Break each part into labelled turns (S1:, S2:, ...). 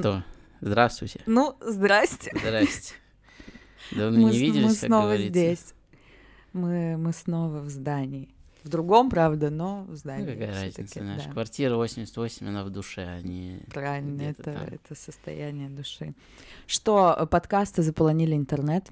S1: Что? Здравствуйте.
S2: Ну, здрасте.
S1: Здрасте. Давно
S2: мы,
S1: не виделись,
S2: мы
S1: как
S2: снова
S1: говорится.
S2: здесь. Мы, мы снова в здании. В другом, правда, но в
S1: Ну,
S2: здании.
S1: какая
S2: всё-таки,
S1: разница, знаешь,
S2: да.
S1: квартира 88, она в душе, а не...
S2: Правильно, это,
S1: там.
S2: это состояние души. Что, э, подкасты заполонили интернет,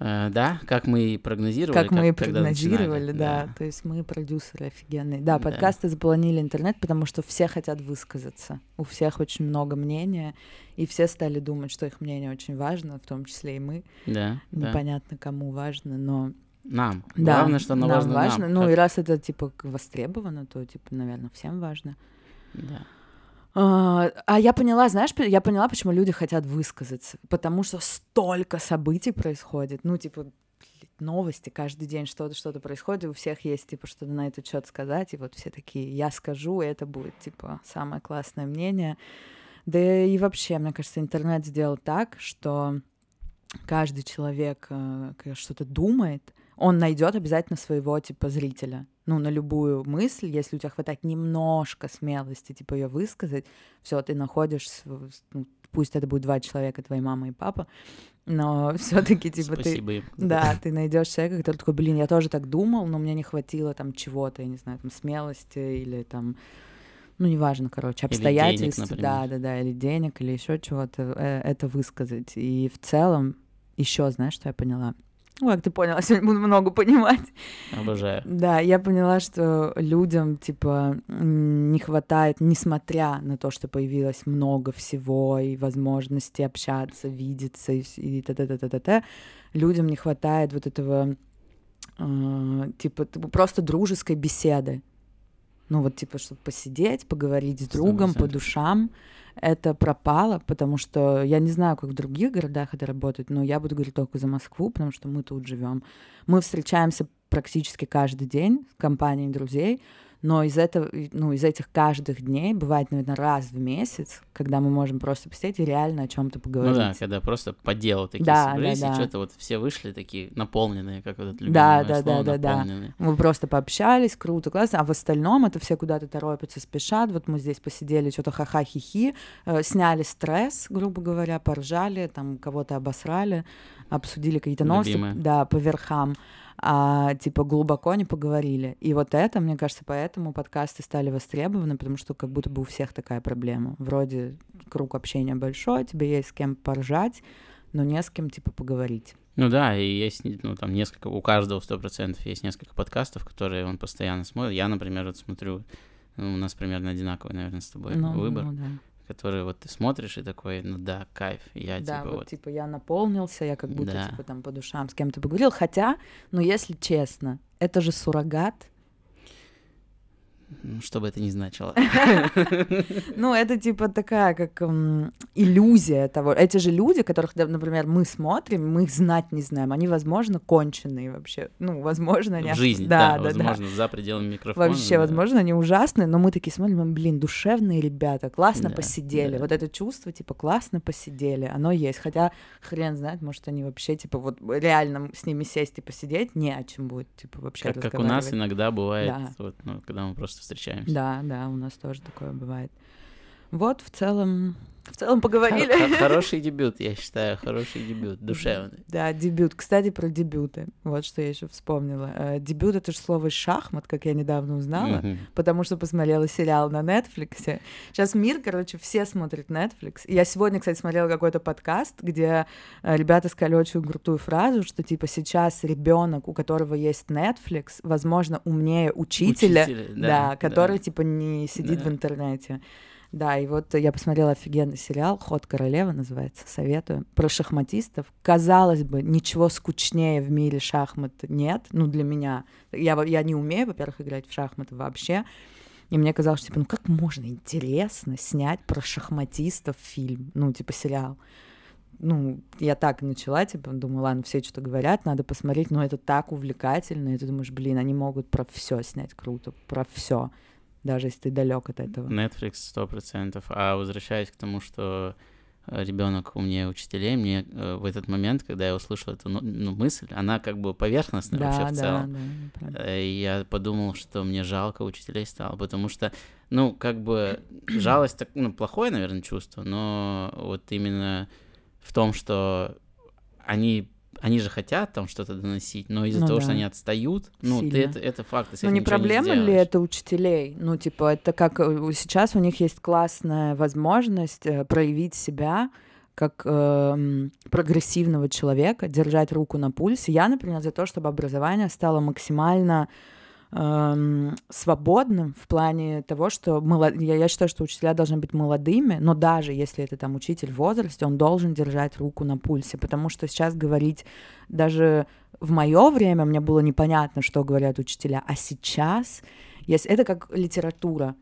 S1: да, как мы и прогнозировали.
S2: как мы и прогнозировали, да. То есть мы продюсеры офигенные. Да,
S1: Да.
S2: подкасты заполонили интернет, потому что все хотят высказаться. У всех очень много мнения, и все стали думать, что их мнение очень важно, в том числе и мы.
S1: Да, да.
S2: Непонятно, кому важно, но
S1: Нам.
S2: Да,
S1: Главное, что оно
S2: нам
S1: важно,
S2: важно.
S1: нам.
S2: Ну
S1: Как-
S2: и раз это типа востребовано, то типа, наверное, всем важно.
S1: Да.
S2: А, а я поняла, знаешь, я поняла, почему люди хотят высказаться. Потому что столько событий происходит. Ну, типа, новости каждый день, что-то, что-то происходит, и у всех есть, типа, что-то на этот счет сказать, и вот все такие, я скажу, и это будет, типа, самое классное мнение. Да и вообще, мне кажется, интернет сделал так, что каждый человек э, к- что-то думает, он найдет обязательно своего, типа, зрителя. Ну, на любую мысль, если у тебя хватает немножко смелости, типа, ее высказать, все, ты находишь, ну, пусть это будет два человека, твоя мама и папа, но все-таки, типа, ты...
S1: Спасибо им.
S2: Да, ты найдешь человека, который такой, блин, я тоже так думал, но мне не хватило там чего-то, я не знаю, там смелости или там, ну, неважно, короче,
S1: денег,
S2: обстоятельств,
S1: например.
S2: да, да, да, или денег, или еще чего-то, э, это высказать. И в целом, еще, знаешь, что я поняла? Ну, как ты поняла, сегодня буду много понимать.
S1: Обожаю.
S2: Да, я поняла, что людям, типа, не хватает, несмотря на то, что появилось много всего и возможности общаться, видеться и, т-т-т-т-т, людям не хватает вот этого, э, типа, просто дружеской беседы. Ну, вот, типа, чтобы посидеть, поговорить с другом по душам, это пропало, потому что я не знаю, как в других городах это работает, но я буду говорить только за Москву, потому что мы тут живем. Мы встречаемся практически каждый день с компанией друзей, но из этого, ну, из этих каждых дней бывает, наверное, раз в месяц, когда мы можем просто посидеть и реально о чем-то
S1: Ну
S2: поговорить.
S1: да, когда просто по делу такие
S2: Да, да,
S1: собрались,
S2: да.
S1: и что-то вот все вышли такие наполненные, как вот это
S2: Да,
S1: любимое
S2: да,
S1: слово,
S2: да, да, да.
S1: наполненные.
S2: Мы просто пообщались, круто, классно, а в остальном это все куда-то торопятся, спешат. Вот мы здесь посидели, что-то ха-ха-хи-хи, э, сняли стресс, грубо говоря, поржали, там кого-то обосрали, обсудили какие-то новости,
S1: Любимое.
S2: да, по верхам, а типа глубоко не поговорили. И вот это, мне кажется, поэтому подкасты стали востребованы, потому что как будто бы у всех такая проблема. Вроде круг общения большой, тебе есть с кем поржать, но не с кем, типа, поговорить.
S1: Ну да, и есть, ну там несколько, у каждого сто процентов есть несколько подкастов, которые он постоянно смотрит. Я, например, вот смотрю, ну, у нас примерно одинаковый, наверное, с тобой
S2: Ну,
S1: выбор,
S2: ну да.
S1: Который вот ты смотришь и такой, ну да, кайф, я
S2: Да,
S1: типа
S2: вот,
S1: вот,
S2: типа я наполнился, я как будто
S1: Да.
S2: типа там по душам с кем-то поговорил. Хотя, ну если честно, это же суррогат.
S1: Что бы это ни значило.
S2: Ну, это типа такая, как м, иллюзия того. Эти же люди, которых, например, мы смотрим, мы их знать не знаем. Они, возможно, конченые вообще. Ну, возможно, они...
S1: В жизни, да,
S2: да,
S1: возможно, за пределами микрофона.
S2: Вообще, возможно, они ужасные, но мы такие смотрим, блин, душевные ребята, классно посидели. Вот это чувство, типа, классно посидели, оно есть. Хотя хрен знает, может, они вообще, типа, вот реально с ними сесть и посидеть не о чем будет, типа, вообще
S1: Как, у нас иногда бывает, ну, когда мы просто встречаемся.
S2: Да, да, у нас тоже такое бывает. Вот, в целом, в целом поговорили.
S1: хор- Хороший дебют, я считаю, хороший дебют, душевный.
S2: Да, дебют. Кстати, про дебюты. Вот что я еще вспомнила. Э, Дебют это же слово шахмат, как я недавно узнала.
S1: Мгм.
S2: потому что посмотрела сериал на Netflix. Сейчас мир, короче, все смотрят Netflix. Я сегодня, кстати, смотрела какой-то подкаст, где э, ребята сказали очень крутую фразу, что типа сейчас ребенок, у которого есть Netflix, возможно, умнее учителя,
S1: Учителя,
S2: да,
S1: да,
S2: который
S1: да.
S2: типа не сидит
S1: Да.
S2: в интернете. Да, и вот я посмотрела офигенный сериал «Ход королевы» называется, советую, про шахматистов. Казалось бы, ничего скучнее в мире шахмат нет, ну, для меня. Я, я не умею, во-первых, играть в шахматы вообще, и мне казалось, что, типа, ну как можно интересно снять про шахматистов фильм, ну, типа, сериал. Ну, я так начала, типа, думаю, ладно, все что-то говорят, надо посмотреть, но это так увлекательно, и ты думаешь, блин, они могут про все снять круто, про все, даже если ты далек от этого.
S1: Netflix сто процентов. А возвращаясь к тому, что ребенок умнее учителей, мне э, в этот момент, когда я услышал эту ну, ну мысль, она как бы поверхностная
S2: Да,
S1: вообще в
S2: да,
S1: целом.
S2: да, правда.
S1: Э, я подумал, что мне жалко учителей стало, потому что, ну, как бы жалость, так, ну, плохое, наверное, чувство, но вот именно в том, что они, они же хотят там что-то доносить, но из-за
S2: Ну
S1: того, что
S2: да.
S1: они отстают, ну, ты это, это факт,
S2: Ну не проблема ли
S1: сделаешь.
S2: это учителей? Ну типа это как э, сейчас у них есть классная возможность э, проявить себя как эм, прогрессивного человека, держать руку на пульсе. Я, например, за то, чтобы образование стало максимально эм, свободным в плане того, что моло- я, я считаю, что учителя должны быть молодыми, но даже если это там учитель в возрасте, он должен держать руку на пульсе, потому что сейчас говорить даже в мое время мне было непонятно, что говорят учителя, а сейчас, если это как литература,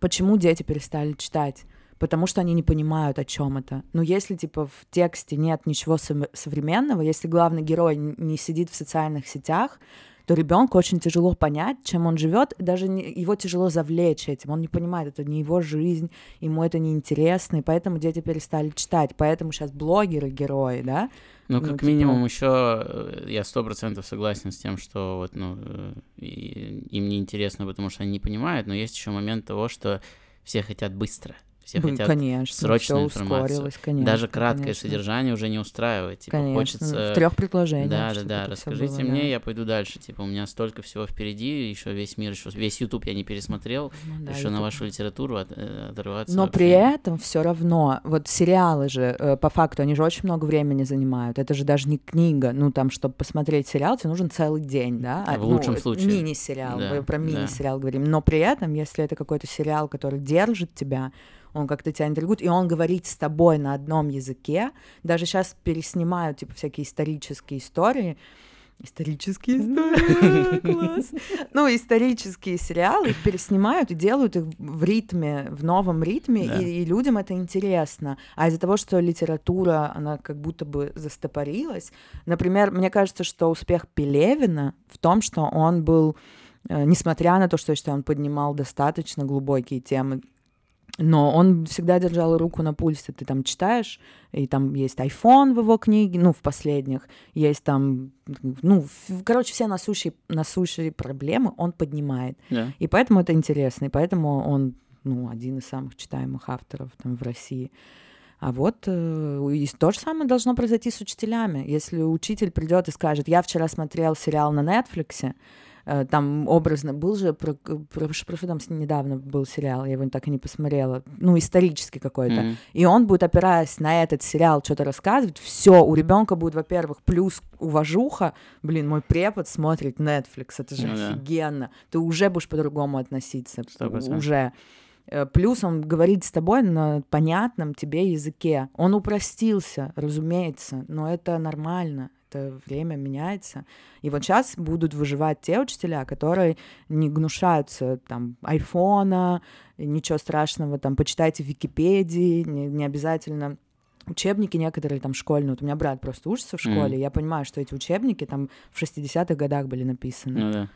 S2: почему дети перестали читать? Потому что они не понимают, о чем это. Но если, типа, в тексте нет ничего сов- современного, если главный герой не сидит в социальных сетях, то ребенку очень тяжело понять, чем он живет, даже не- его тяжело завлечь этим. Он не понимает, это не его жизнь, ему это не интересно, и поэтому дети перестали читать. Поэтому сейчас блогеры герои, да?
S1: Ну,
S2: Ну,
S1: как
S2: типа-
S1: минимум, еще я сто процентов согласен с тем, что вот, ну, э, им не интересно, потому что они не понимают, но есть еще момент того, что все хотят быстро, все
S2: Блин,
S1: хотят
S2: конечно,
S1: срочную информацию.
S2: ускорилось, конечно.
S1: даже краткое
S2: конечно.
S1: содержание уже не устраивает, типа
S2: Конечно,
S1: хочется.
S2: в трех предложениях.
S1: Да, да, да. Расскажите
S2: было,
S1: мне,
S2: да.
S1: я пойду дальше. Типа, у меня столько всего впереди, еще весь мир, еще весь YouTube я не пересмотрел,
S2: Ну да,
S1: еще на
S2: YouTube.
S1: вашу литературу от- э, оторваться.
S2: Но
S1: вообще
S2: при этом все равно, вот сериалы же, э, по факту, они же очень много времени занимают. Это же даже не книга. Ну, там, чтобы посмотреть сериал, тебе нужен целый день, да? А,
S1: В лучшем
S2: ну,
S1: случае.
S2: Мини-сериал,
S1: Да,
S2: мы про
S1: да.
S2: мини-сериал говорим. Но при этом, если это какой-то сериал, который держит тебя, он как-то тебя интригует, и он говорит с тобой на одном языке. Даже сейчас переснимают, типа, всякие исторические истории. Исторические истории, класс. Ну, исторические сериалы их переснимают и делают их в ритме, в новом ритме,
S1: Да.
S2: и, и людям это интересно. А из-за того, что литература, она как будто бы застопорилась, например, мне кажется, что успех Пелевина в том, что он был, э, несмотря на то, что я считаю, он поднимал достаточно глубокие темы, но он всегда держал руку на пульсе. Ты там читаешь, и там есть iPhone в его книге, ну, в последних, есть там, ну, короче, все насущие, насущие проблемы он поднимает.
S1: Да.
S2: И поэтому это интересно, и поэтому он, ну, один из самых читаемых авторов там в России. А вот э, и то же самое должно произойти с учителями. Если учитель придет и скажет, я вчера смотрел сериал на Netflix, там образно был же, про, про, про что там недавно был сериал, я его так и не посмотрела, ну, исторический какой-то.
S1: Мгм.
S2: И он будет, опираясь на этот сериал, что-то рассказывать. Все, у ребенка будет, во-первых, плюс уважуха. Блин, мой препод смотрит Netflix, это же
S1: Ну да.
S2: офигенно. Ты уже будешь по-другому относиться.
S1: Сто процентов.
S2: Уже. Э, Плюс он говорит с тобой на понятном тебе языке. Он упростился, разумеется, но это нормально. Это время меняется. И вот сейчас будут выживать те учителя, которые не гнушаются там айфона, ничего страшного, там, почитайте в Википедии, не, не обязательно учебники некоторые там школьные. Вот у меня брат просто учится в школе,
S1: Мгм.
S2: я понимаю, что эти учебники там в 60-х годах были написаны.
S1: Ну да.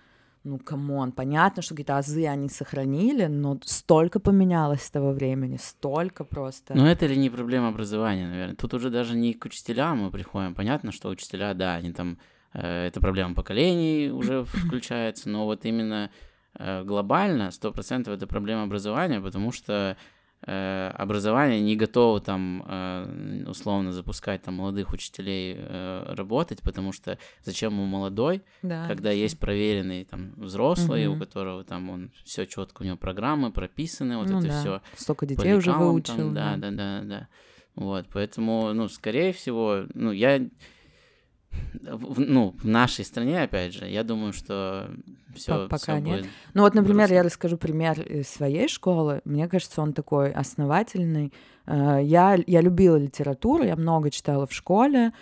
S2: Ну, come on, понятно, что какие-то азы они сохранили, но столько поменялось с того времени, столько просто.
S1: Но это ли не проблема образования, наверное? Тут уже даже не к учителям мы приходим. Понятно, что учителя, да, они там... э, это проблема поколений уже включается, но вот именно э, глобально, сто процентов это проблема образования, потому что э, образование не готово там э, условно запускать там молодых учителей э, работать, потому что зачем ему молодой,
S2: да,
S1: когда есть проверенный там взрослый, у
S2: Мгм.
S1: которого там он все четко, у него программы прописаны, вот
S2: ну
S1: это
S2: да.
S1: все
S2: Столько детей уже выучил.
S1: там, да, да, да, да. Вот, поэтому, ну, скорее всего, ну, я, в- ну, в нашей стране, опять же, я думаю, что все,
S2: пока нет. Ну вот, например, я расскажу пример из своей школы. Мне кажется, он такой основательный. Э, Я, я любила литературу, я много читала в школе.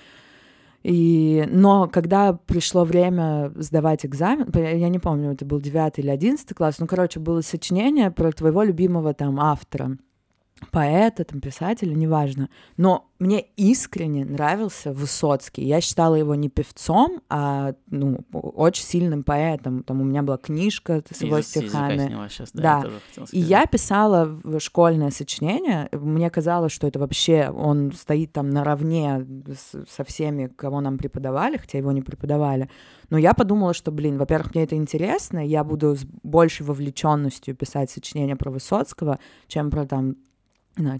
S2: И, но когда пришло время сдавать экзамен, я не помню, это был 9 или 11 класс, ну, короче, было сочинение про твоего любимого там автора. Поэта, там, писателя, неважно. Но мне искренне нравился Высоцкий. Я считала его не певцом, а ну, очень сильным поэтом. Там у меня была книжка с его
S1: Из-
S2: стихами.
S1: щас, да,
S2: Да.
S1: я тоже хотел
S2: И я писала школьное сочинение. Мне казалось, что это вообще он стоит там наравне с- со всеми, кого нам преподавали, хотя его не преподавали. Но я подумала, что, блин, во-первых, мне это интересно, я буду с большей вовлеченностью писать сочинения про Высоцкого, чем про там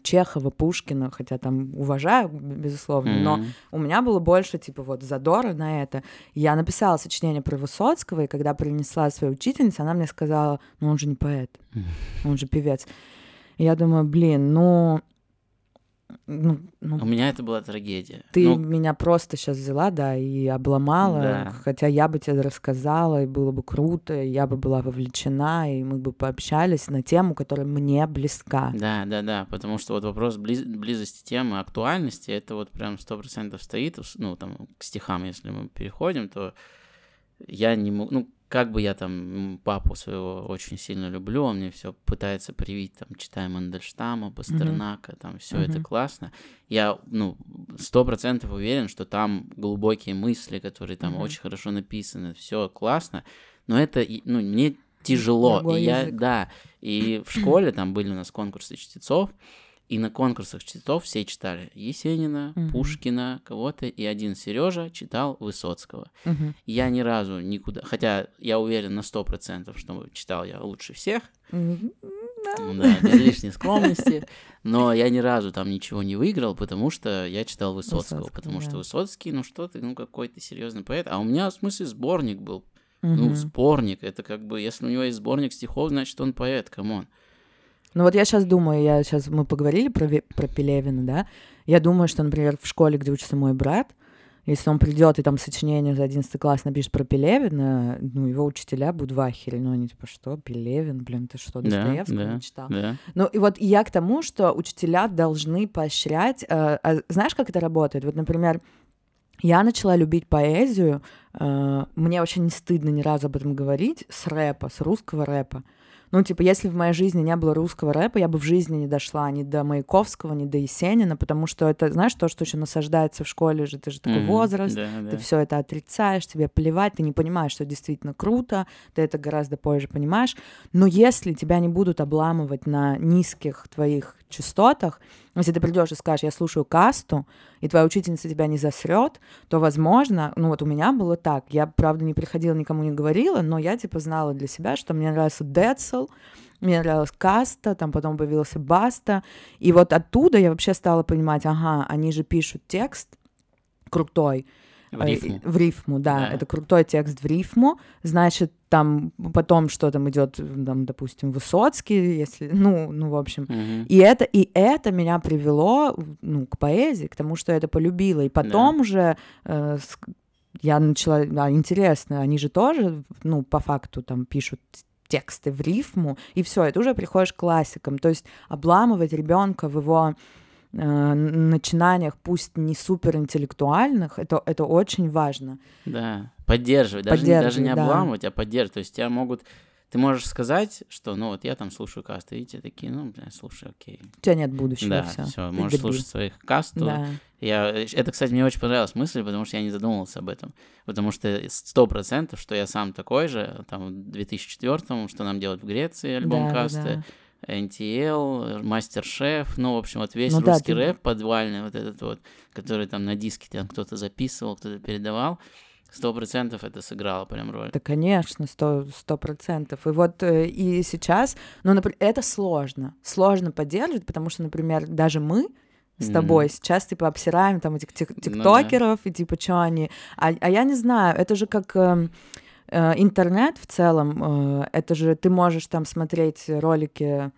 S2: Чехова, Пушкина, хотя там уважаю, безусловно, но
S1: Мгм.
S2: у меня было больше, типа, вот, задора на это. Я написала сочинение про Высоцкого, и когда принесла свою учительницу, она мне сказала, ну, он же не поэт, он же певец. И я думаю, блин, ну, ну, ну,
S1: У меня это была трагедия.
S2: ты
S1: Ну,
S2: меня просто сейчас взяла, да, и обломала,
S1: Да.
S2: хотя я бы тебе рассказала, и было бы круто, и я бы была вовлечена, и мы бы пообщались на тему, которая мне близка.
S1: Да, да, да, потому что вот вопрос близ- близости темы, актуальности, это вот прям сто процентов стоит, ну, там, к стихам, если мы переходим, то я не могу, ну, как бы я там папу своего очень сильно люблю, он мне все пытается привить, там, читая Мандельштама, Пастернака, там, все это
S2: Мгм.
S1: классно. Я, ну, сто процентов уверен, что там глубокие мысли, которые там
S2: Мгм.
S1: очень хорошо написаны, все классно, но это, ну, мне тяжело,
S2: Другой
S1: и я,
S2: язык.
S1: да, и в школе там были у нас конкурсы чтецов, и на конкурсах чтецов все читали Есенина,
S2: Мгм.
S1: Пушкина, кого-то, и один Сережа читал Высоцкого.
S2: Мгм.
S1: Я ни разу никуда, хотя я уверен на сто процентов, что читал я лучше всех,
S2: Мгм.
S1: ну да, без лишней скромности, но я ни разу там ничего не выиграл, потому что я читал Высоцкого,
S2: Высоцкого,
S1: потому что
S2: да.
S1: Высоцкий, ну что ты, ну какой-то серьезный поэт, а у меня в смысле сборник был, ну
S2: Мгм.
S1: сборник, это как бы, если у него есть сборник стихов, значит он поэт, come on.
S2: Ну вот я сейчас думаю, я сейчас мы поговорили про, про Пелевина, да? Я думаю, что, например, в школе, где учится мой брат, если он придет и там сочинение за 11 класс напишет про Пелевина, ну, его учителя будут в ахере. Ну, они типа, что, Пелевин, блин, ты что,
S1: Да,
S2: Достоевского
S1: да,
S2: не читал?
S1: Да.
S2: Ну, и вот я к тому, что учителя должны поощрять... э, а знаешь, как это работает? Вот, например, я начала любить поэзию, э, мне вообще не стыдно ни разу об этом говорить, с рэпа, с русского рэпа. Ну, типа, если в моей жизни не было русского рэпа, я бы в жизни не дошла ни до Маяковского, ни до Есенина, потому что это, знаешь, то, что еще насаждается в школе же, ты же такой
S1: Мгм.
S2: возраст,
S1: Да,
S2: ты
S1: да.
S2: все это отрицаешь, тебе плевать, ты не понимаешь, что действительно круто, ты это гораздо позже понимаешь. Но если тебя не будут обламывать на низких твоих частотах, если ты придешь и скажешь, я слушаю касту, и твоя учительница тебя не засрет, то, возможно, ну вот у меня было так, я, правда, не приходила, никому не говорила, но я, типа, знала для себя, что мне нравился Децл, мне нравилась Каста, там потом появился Баста, и вот оттуда я вообще стала понимать, ага, они же пишут текст крутой,
S1: В
S2: Э,
S1: рифму.
S2: В рифму, да.
S1: Да.
S2: Это крутой текст в рифму. Значит, там потом что там идет, там, допустим, Высоцкий, если, ну, ну, в общем.
S1: Мгм.
S2: И это, и это меня привело, ну, к поэзии, к тому, что я это полюбила. И потом уже э, с- я начала, да, интересно, они же тоже, ну, по факту там пишут тексты в рифму, и все, это уже приходишь к классикам. То есть обламывать ребенка в его начинаниях, пусть не суперинтеллектуальных, это, это очень важно.
S1: Да, поддерживать, даже, даже не
S2: да.
S1: обламывать, а поддерживать. То есть тебя могут, ты можешь сказать, что, ну вот я там слушаю касты, и те такие, ну, бля, слушай, окей.
S2: У тебя нет будущего,
S1: Да,
S2: все.
S1: все, можешь слушать своих касту.
S2: Да.
S1: Я, это, кстати, мне очень понравилась мысль, потому что я не задумывался об этом. Потому что сто процентов, что я сам такой же, там, в 2004 что нам делать в Греции, альбом
S2: да,
S1: касты,
S2: да.
S1: NTL, Мастер-шеф, ну, в общем, вот весь
S2: Ну да,
S1: русский
S2: ты-
S1: рэп подвальный, вот этот вот, который там на диске там кто-то записывал, кто-то передавал, сто процентов это сыграло прям роль.
S2: Да, конечно, сто процентов. И вот э, и сейчас, ну, например, это сложно. Сложно поддерживать, потому что, например, даже мы с тобой сейчас, типа, обсираем там этих тик-
S1: Ну да.
S2: тиктокеров, и типа, что они... А, а я не знаю, это же как... эм, интернет в целом, э, это же ты можешь там смотреть ролики,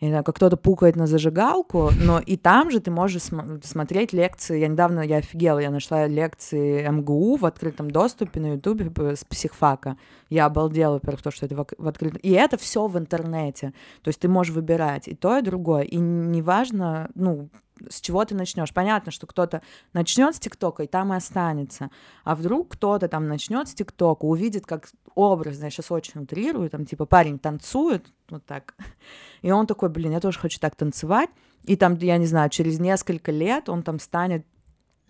S2: я не знаю, как кто-то пукает на зажигалку, но и там же ты можешь см- смотреть лекции. Я недавно, я офигела, я нашла лекции МГУ в открытом доступе на Ютубе с психфака. Я обалдела, во-первых, то, что это в, в открытом... И это все в интернете. То есть ты можешь выбирать и то, и другое. И неважно, ну, с чего ты начнешь. Понятно, что кто-то начнет с ТикТока и там и останется. А вдруг кто-то там начнет с ТикТока, увидит, как образно, я сейчас очень утрирую, там типа парень танцует, вот так, и он такой, блин, я тоже хочу так танцевать, и там, я не знаю, через несколько лет он там станет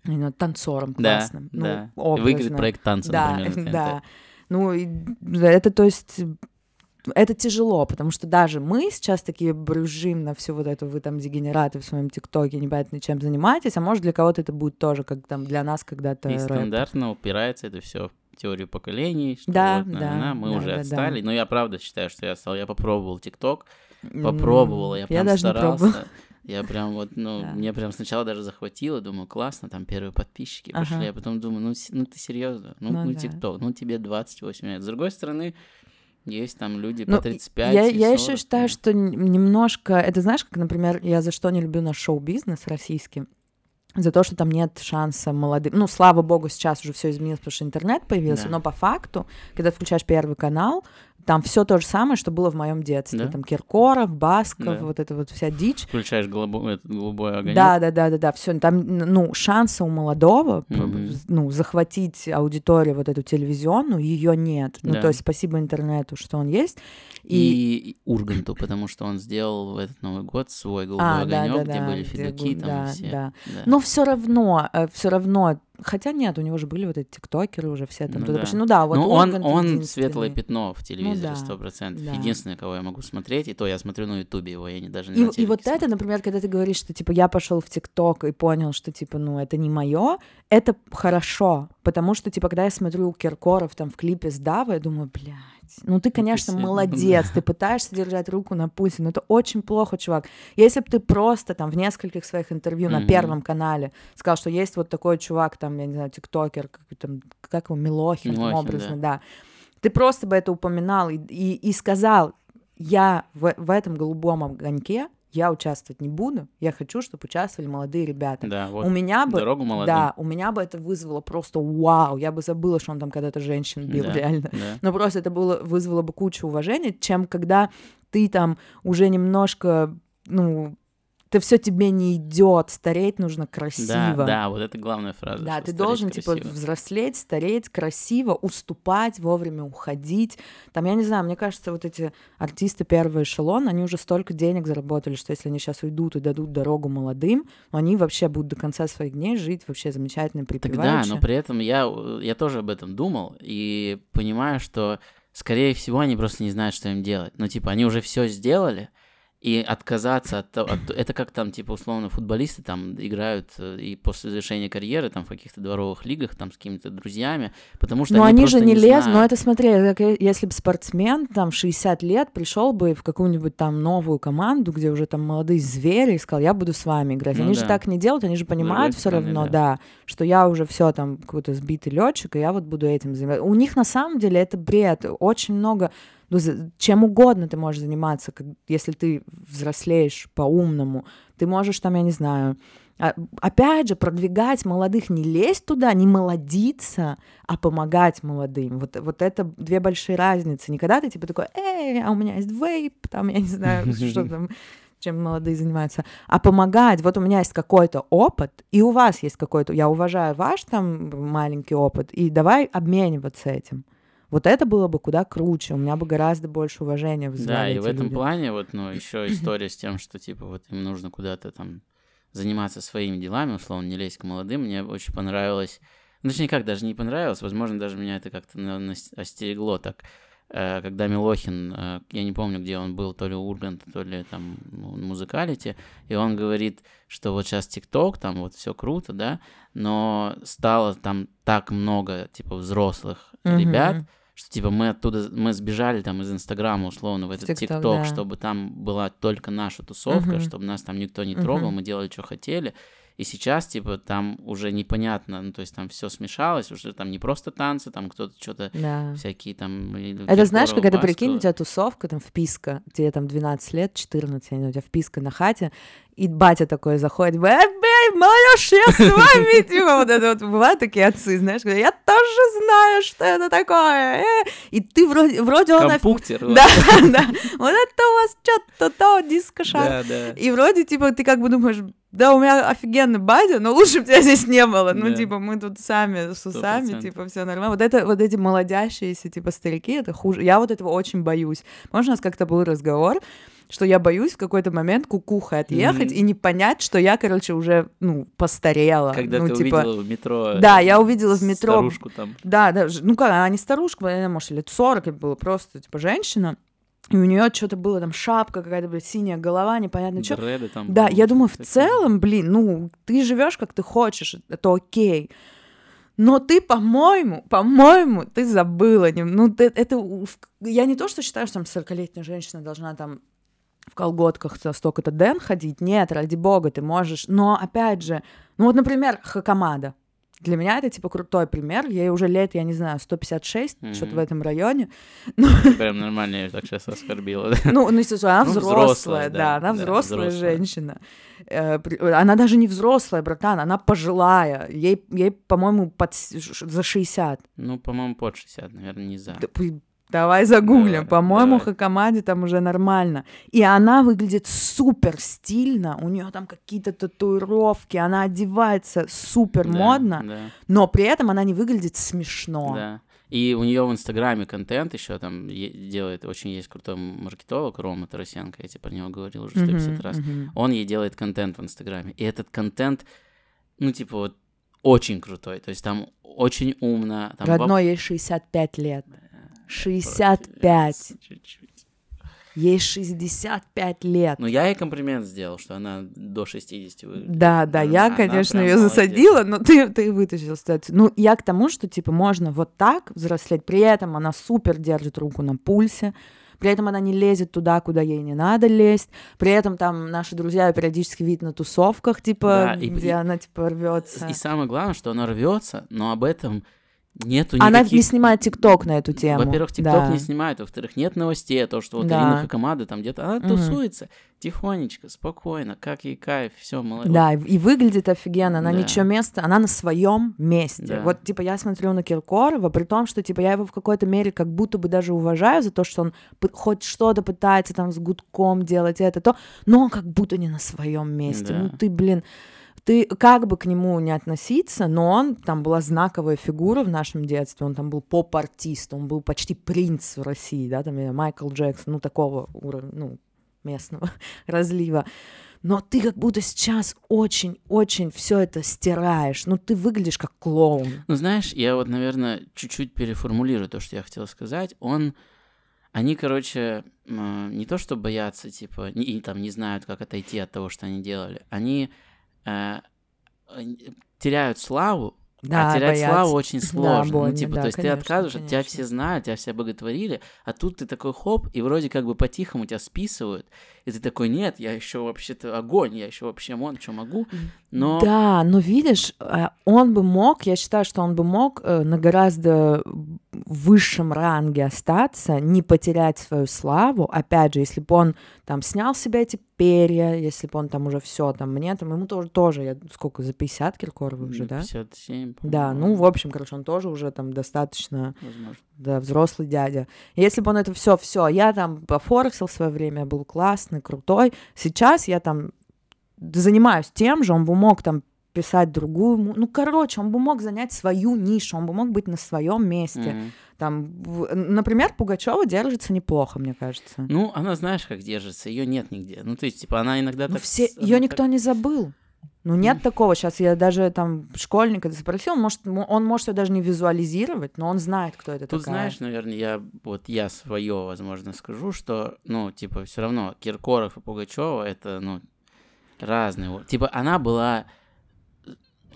S2: ну, танцором классным.
S1: Да,
S2: ну,
S1: да. Выиграет проект танца,
S2: да,
S1: например. на
S2: Да, ну, это, то есть, это тяжело, потому что даже мы сейчас такие брюжим на всю вот эту, вы там дегенераты в своем ТикТоке, непонятно чем занимаетесь, а может для кого-то это будет тоже, как там для нас когда-то
S1: И
S2: рэп.
S1: стандартно упирается это все в теорию поколений, что
S2: Да,
S1: вот,
S2: да,
S1: на, мы
S2: да,
S1: уже
S2: да, да.
S1: отстали. Но я правда считаю, что я отстал. Я попробовал ТикТок, попробовал, я прям
S2: даже не пробовала.
S1: старался. Я прям вот, ну,
S2: Да.
S1: мне прям сначала даже захватило, думаю, классно, там первые подписчики
S2: Ага.
S1: пошли, а потом думаю, ну, ну ты серьезно, ну,
S2: Ну
S1: ну
S2: да.
S1: ТикТок, ну тебе 28 лет. С другой стороны, есть там люди
S2: Ну,
S1: по 35
S2: я,
S1: и
S2: я еще
S1: 40,
S2: считаю, что немножко... Это знаешь, как, например, я за что не люблю наш шоу-бизнес российский? За то, что там нет шанса молодым... Ну, слава богу, сейчас уже все изменилось, потому что интернет появился,
S1: Да.
S2: но по факту, когда включаешь первый канал, там все то же самое, что было в моем детстве.
S1: Да.
S2: Там Киркоров, Басков,
S1: Да.
S2: вот эта вот вся дичь.
S1: Включаешь голубой, этот голубой огонек.
S2: Да, да, да, да, да, все. Там, ну, шанса у молодого,
S1: Мгм.
S2: ну, захватить аудиторию вот эту телевизионную, ее нет. Ну,
S1: Да.
S2: то есть спасибо интернету, что он есть. И,
S1: И Урганту, потому что он сделал в этот Новый год свой голубой
S2: А, да,
S1: огонек,
S2: да,
S1: где
S2: да,
S1: были
S2: где
S1: федуки
S2: гу-
S1: там
S2: да,
S1: все.
S2: да.
S1: Да.
S2: Но все равно, все равно, хотя нет, у него же были вот эти тиктокеры уже все там
S1: Ну
S2: туда
S1: да.
S2: пошли. Ну да, вот
S1: ну, он, он светлое пятно в телевизоре,
S2: да,
S1: сто процентов.
S2: да.
S1: Единственное, кого я могу смотреть, и то я смотрю на Ютубе его, я не даже не
S2: И, и вот
S1: смотрю.
S2: это, например, когда ты говоришь, что типа я пошел в ТикТок и понял, что типа, ну, это не мое, это хорошо. Потому что, типа, когда я смотрю Киркоров там в клипе с Давой, я думаю, блядь, ну ты, конечно,
S1: се- ну
S2: молодец, ты пытаешься держать руку на пульсе, но это очень плохо, чувак. Если бы ты просто там в нескольких своих интервью на
S1: Мгм.
S2: Первом канале сказал, что есть вот такой чувак, там, я не знаю, тиктокер, как, там, как его, Милохин,
S1: Милохин,
S2: образно, да. Ты просто бы это упоминал и, и, и сказал, я в, в этом голубом огоньке, я участвовать не буду, я хочу, чтобы участвовали молодые ребята.
S1: Да, вот
S2: у меня бы,
S1: дорогу молодым.
S2: да, у меня бы это вызвало просто вау, я бы забыла, что он там когда-то женщин бил,
S1: Да,
S2: реально.
S1: да.
S2: Но просто это было, вызвало бы кучу уважения, чем когда ты там уже немножко, ну, это все тебе не идет, стареть нужно красиво.
S1: Да, да, вот это главная фраза.
S2: Да, ты должен, типа,
S1: красиво.
S2: взрослеть, стареть красиво, уступать, вовремя уходить. Там, я не знаю, мне кажется, вот эти артисты первого эшелона, они уже столько денег заработали, что если они сейчас уйдут и дадут дорогу молодым, они вообще будут до конца своих дней жить вообще замечательно,
S1: Так да, но при этом я, я тоже об этом думал и понимаю, что, скорее всего, они просто не знают, что им делать. Ну, типа, они уже все сделали, и отказаться от того... от- это как там, типа, условно, футболисты там играют э, и после завершения карьеры там в каких-то дворовых лигах там с какими-то друзьями, потому что
S2: Но
S1: они,
S2: они, же
S1: просто
S2: не, лезут, но это смотри, как если бы спортсмен там 60 лет пришел бы в какую-нибудь там новую команду, где уже там молодые звери, и сказал, я буду с вами играть.
S1: Ну
S2: они же
S1: да.
S2: так не делают, они же понимают все равно,
S1: да.
S2: да. что я уже все там какой-то сбитый летчик, и я вот буду этим заниматься. У них на самом деле это бред. Очень много ну, чем угодно ты можешь заниматься, как- если ты взрослеешь по-умному. Ты можешь там, я не знаю, а, опять же, продвигать молодых, не лезть туда, не молодиться, а помогать молодым. Вот, вот это две большие разницы. Никогда ты типа такой, эй, а у меня есть вейп, там, я не знаю, что там, чем молодые занимаются, а помогать. Вот у меня есть какой-то опыт, и у вас есть какой-то, я уважаю ваш там маленький опыт, и давай обмениваться этим. Вот это было бы куда круче, у меня бы гораздо больше уважения
S1: Да,
S2: вызывали
S1: и в этом
S2: люди.
S1: плане вот, ну, еще история с тем, что, типа, вот им нужно куда-то там заниматься своими делами, условно, не лезть к молодым. Мне очень понравилось, ну, точнее, как, даже не понравилось, возможно, даже меня это как-то остерегло так, э, когда Милохин, э, я не помню, где он был, то ли у Урганта, то ли там ну, на музыкалите, и он говорит, что вот сейчас ТикТок, там вот все круто, да, но стало там так много, типа, взрослых
S2: Мгм.
S1: ребят, что типа мы оттуда, мы сбежали там из Инстаграма условно в этот ТикТок,
S2: да.
S1: чтобы там была только наша тусовка,
S2: Мгм.
S1: чтобы нас там никто не трогал,
S2: Мгм.
S1: мы делали, что хотели. И сейчас, типа, там уже непонятно, ну, то есть там все смешалось, уже там не просто танцы, там кто-то что-то
S2: Да.
S1: всякие там...
S2: Это знаешь, как это прикинь, у тебя тусовка, там вписка, тебе там 12 лет, 14, я не знаю, у тебя вписка на хате, и батя такой заходит, «Э, бей, молодежь, я с вами, типа, вот это вот, бывают такие отцы, знаешь, я тоже знаю, что это такое, э». и ты вроде, вроде он...
S1: вот.
S2: Да, да, вот это у вас что-то то, диско-шар.
S1: Да, да.
S2: И вроде, типа, ты как бы думаешь, да, у меня офигенный батя, но лучше бы тебя здесь не было. Ну,
S1: Да.
S2: типа, мы тут сами с усами,
S1: 100%.
S2: типа, все нормально. Вот это, вот эти молодящиеся, типа, старики, это хуже. Я вот этого очень боюсь. Может, у нас как-то был разговор, что я боюсь в какой-то момент кукухой отъехать
S1: Мгм.
S2: и не понять, что я, короче, уже, ну, постарела.
S1: Когда
S2: ну,
S1: ты
S2: типа,
S1: увидела в метро...
S2: Да,
S1: э,
S2: я увидела в метро
S1: Старушку там.
S2: да, да, ну как, она не старушка, она, может, лет 40 ей было, просто, типа, женщина. И у нее что-то было, там, шапка какая-то, блядь, синяя голова, непонятно что.
S1: Дреды там.
S2: Да, я думаю, в целом, блин, ну, ты живешь как ты хочешь, это окей. Но ты, по-моему, по-моему, ты забыла. Ну, ты- это... Я не то, что считаю, что там 40-летняя женщина должна там в колготках со столько-то ден ходить. Нет, ради бога, ты можешь. Но, опять же, ну вот, например, Хакамада. Для меня это, типа, крутой пример. Ей уже лет, я не знаю, 156, что-то в этом районе.
S1: Ты прям нормально её так сейчас оскорбила.
S2: Ну, ну, естественно, она
S1: Ну,
S2: взрослая,
S1: взрослая,
S2: да,
S1: да,
S2: она взрослая
S1: взрослая.
S2: женщина. Э, Она даже не взрослая, братан, она пожилая. Ей, ей по-моему, под за 60.
S1: Ну, по-моему, под 60, наверное, не за.
S2: Да, Давай загуглим. По-моему. Хакамаде там уже нормально. И она выглядит супер стильно. У нее там какие-то татуировки. Она одевается супер
S1: Да,
S2: модно,
S1: Да,
S2: но при этом она не выглядит смешно.
S1: да. И у нее в Инстаграме контент еще там делает, очень есть крутой маркетолог Рома Тарасенко, я тебе про него говорил уже 150
S2: Мгм,
S1: раз.
S2: мгм.
S1: Он ей делает контент в Инстаграме. И этот контент, ну, типа, вот очень крутой. То есть там очень умно. Там
S2: Родной ей 65 лет.
S1: Противец
S2: 65.
S1: чуть-чуть.
S2: Ей 65 лет.
S1: Ну, я ей комплимент сделал, что она до 60 выглядит.
S2: Да, да, я,
S1: Она
S2: конечно,
S1: прям
S2: ее засадила, но ты, ты вытащил ситуацию. Ну, я к тому, что, типа, можно вот так взрослеть, при этом она супер держит руку на пульсе, при этом она не лезет туда, куда ей не надо лезть, при этом там наши друзья периодически видят на тусовках, типа,
S1: Да, и-
S2: где
S1: и-
S2: она, типа, рвется.
S1: И самое главное, что она рвется, но об этом нету
S2: Она
S1: никаких...
S2: не снимает ТикТок на эту тему.
S1: Во-первых, ТикТок
S2: да.
S1: не снимает, во-вторых, нет новостей о том, что вот
S2: Да.
S1: Ирина Хакамада там где-то, она
S2: Мгм.
S1: тусуется тихонечко, спокойно, как ей кайф, все, молодец.
S2: Да, и, выглядит офигенно, она
S1: Да.
S2: ничего места, она на своем месте.
S1: Да.
S2: Вот, типа, я смотрю на Киркорова, при том, что, типа, я его в какой-то мере как будто бы даже уважаю за то, что он хоть что-то пытается там с гудком делать это, то, но он как будто не на своем месте.
S1: Да.
S2: Ну, ты, блин, ты как бы к нему не относиться, но он там была знаковая фигура в нашем детстве, он там был поп-артист, он был почти принц в России, да, там Майкл Джексон, ну, такого уровня, ну, местного разлива. Но ты как будто сейчас очень-очень все это стираешь. Ну, ты выглядишь как клоун.
S1: Ну, знаешь, я вот, наверное, чуть-чуть переформулирую то, что я хотел сказать. Он... Они, короче, не то что боятся, типа, и там не знают, как отойти от того, что они делали. Они э, теряют славу,
S2: Да,
S1: а терять
S2: боятся.
S1: славу очень сложно. ну,
S2: больно,
S1: типа,
S2: да,
S1: то есть
S2: конечно,
S1: ты отказываешь, от тебя
S2: конечно.
S1: все знают, тебя все боготворили, а тут ты такой хоп, и вроде как бы по-тихому тебя списывают, и ты такой, нет, я еще вообще-то огонь, я еще вообще мон, что могу, но...
S2: Да, но видишь, э, он бы мог, я считаю, что он бы мог э, на гораздо высшем ранге остаться, не потерять свою славу. Опять же, если бы он там снял с себя эти перья, если бы он там уже все, там мне, там ему тоже, тоже, я сколько, за 50 Киркорова уже, да?
S1: 57,
S2: Да, ну, в общем, короче, он тоже уже там достаточно
S1: возможно.
S2: Да, взрослый дядя. Если бы он это все, все, я там пофорексил в свое время, я был классный, крутой. Сейчас я там занимаюсь тем же, он бы мог там писать другую, ну, короче, он бы мог занять свою нишу, он бы мог быть на своем месте.
S1: Мгм.
S2: Там, например, Пугачева держится неплохо, мне кажется.
S1: Ну, она знаешь, как держится, ее нет нигде. Ну, то есть, типа, она иногда
S2: Ну,
S1: так...
S2: все, ее
S1: так-
S2: никто не забыл. Ну, нет такого. Сейчас я даже там школьника спросил, может, мо- он может ее даже не визуализировать, но он знает, кто это
S1: Тут,
S2: такая.
S1: знаешь, наверное, я вот я свое, возможно, скажу, что, ну, типа, все равно Киркоров и Пугачева это, ну, разные. Типа, она была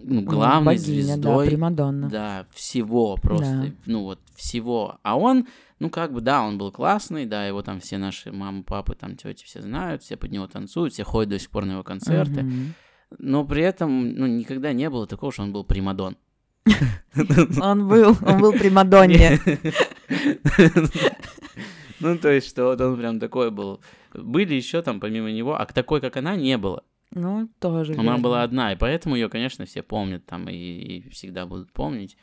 S1: ну,
S2: Ну,
S1: главной
S2: богиня,
S1: звездой
S2: да, Примадонна.
S1: да, всего просто,
S2: Да.
S1: ну вот всего. А он, ну как бы, да, он был классный, да, его там все наши мамы, папы, там тети все знают, все под него танцуют, все ходят до сих пор на его концерты.
S2: Мгм.
S1: Но при этом, ну, никогда не было такого, что он был примадон.
S2: Он был, он был Примадонне.
S1: Ну, то есть, что вот он прям такой был. Были еще там, помимо него, а такой, как она, не было.
S2: Ну, тоже.
S1: Она
S2: верно.
S1: была одна, и поэтому ее, конечно, все помнят там и, и всегда будут помнить.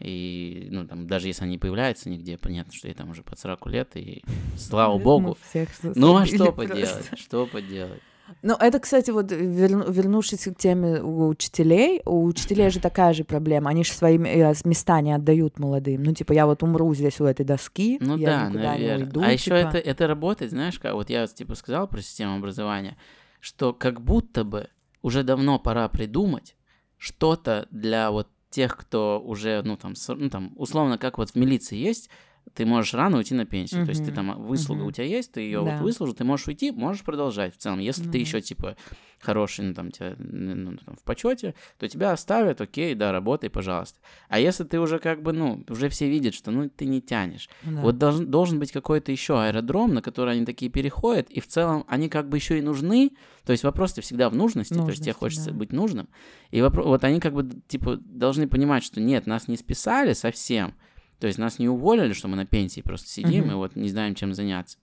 S1: И, ну, там, даже если она не появляется нигде, понятно, что ей там уже под 40 лет, и слава богу. Ну, а что поделать? Что поделать?
S2: Ну, это, кстати, вот верну, вернувшись к теме у учителей, у учителей же такая же проблема. Они же свои э, места не отдают молодым. Ну, типа, я вот умру здесь у этой доски,
S1: ну,
S2: я
S1: да,
S2: никуда
S1: наверное.
S2: не уйду.
S1: а еще
S2: типа.
S1: это, это работает, знаешь, как вот я типа сказал про систему образования, что как будто бы уже давно пора придумать что-то для вот тех, кто уже, ну там, ну там, условно, как вот в милиции есть, ты можешь рано уйти на пенсию. То есть ты там выслуга
S2: мгм.
S1: у тебя есть, ты ее
S2: Да.
S1: вот выслужил, ты можешь уйти, можешь продолжать в целом. Если
S2: Ну
S1: ты
S2: да.
S1: еще типа хороший, ну там, тебя, ну, там, в почете, то тебя оставят, окей, да, работай, пожалуйста. А если ты уже как бы, ну, уже все видят, что ну ты не тянешь.
S2: Ну да.
S1: Вот должен, должен быть какой-то еще аэродром, на который они такие переходят, и в целом они как бы еще и нужны. То есть вопрос-то всегда в нужности, то есть тебе
S2: Нужности,
S1: хочется
S2: да.
S1: быть нужным. И вопро- вот они как бы типа должны понимать, что нет, нас не списали совсем. То есть нас не уволили, что мы на пенсии просто сидим
S2: Мгм.
S1: и вот не знаем, чем заняться.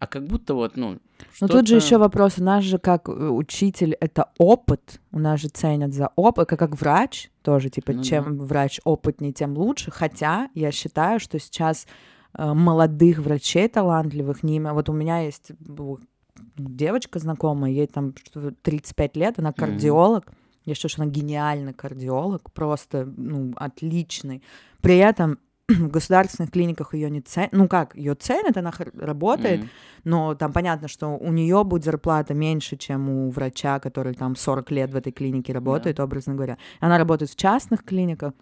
S1: А как будто вот, ну,
S2: Но тут же еще вопрос, у нас же как э, учитель это опыт, у нас же ценят за опыт, как, как врач тоже, типа,
S1: Ну да.
S2: чем врач опытнее, тем лучше. Хотя я считаю, что сейчас э, молодых врачей талантливых, не имя- вот у меня есть ну, девочка знакомая, ей там что, 35 лет, она кардиолог, я считаю, что она гениальный кардиолог, просто, ну, отличный. При этом в государственных клиниках ее не ценят. Ну как, ее ценят, она работает,
S1: Мгм.
S2: но там понятно, что у нее будет зарплата меньше, чем у врача, который там 40 лет в этой клинике работает, образно говоря. Она работает в частных клиниках,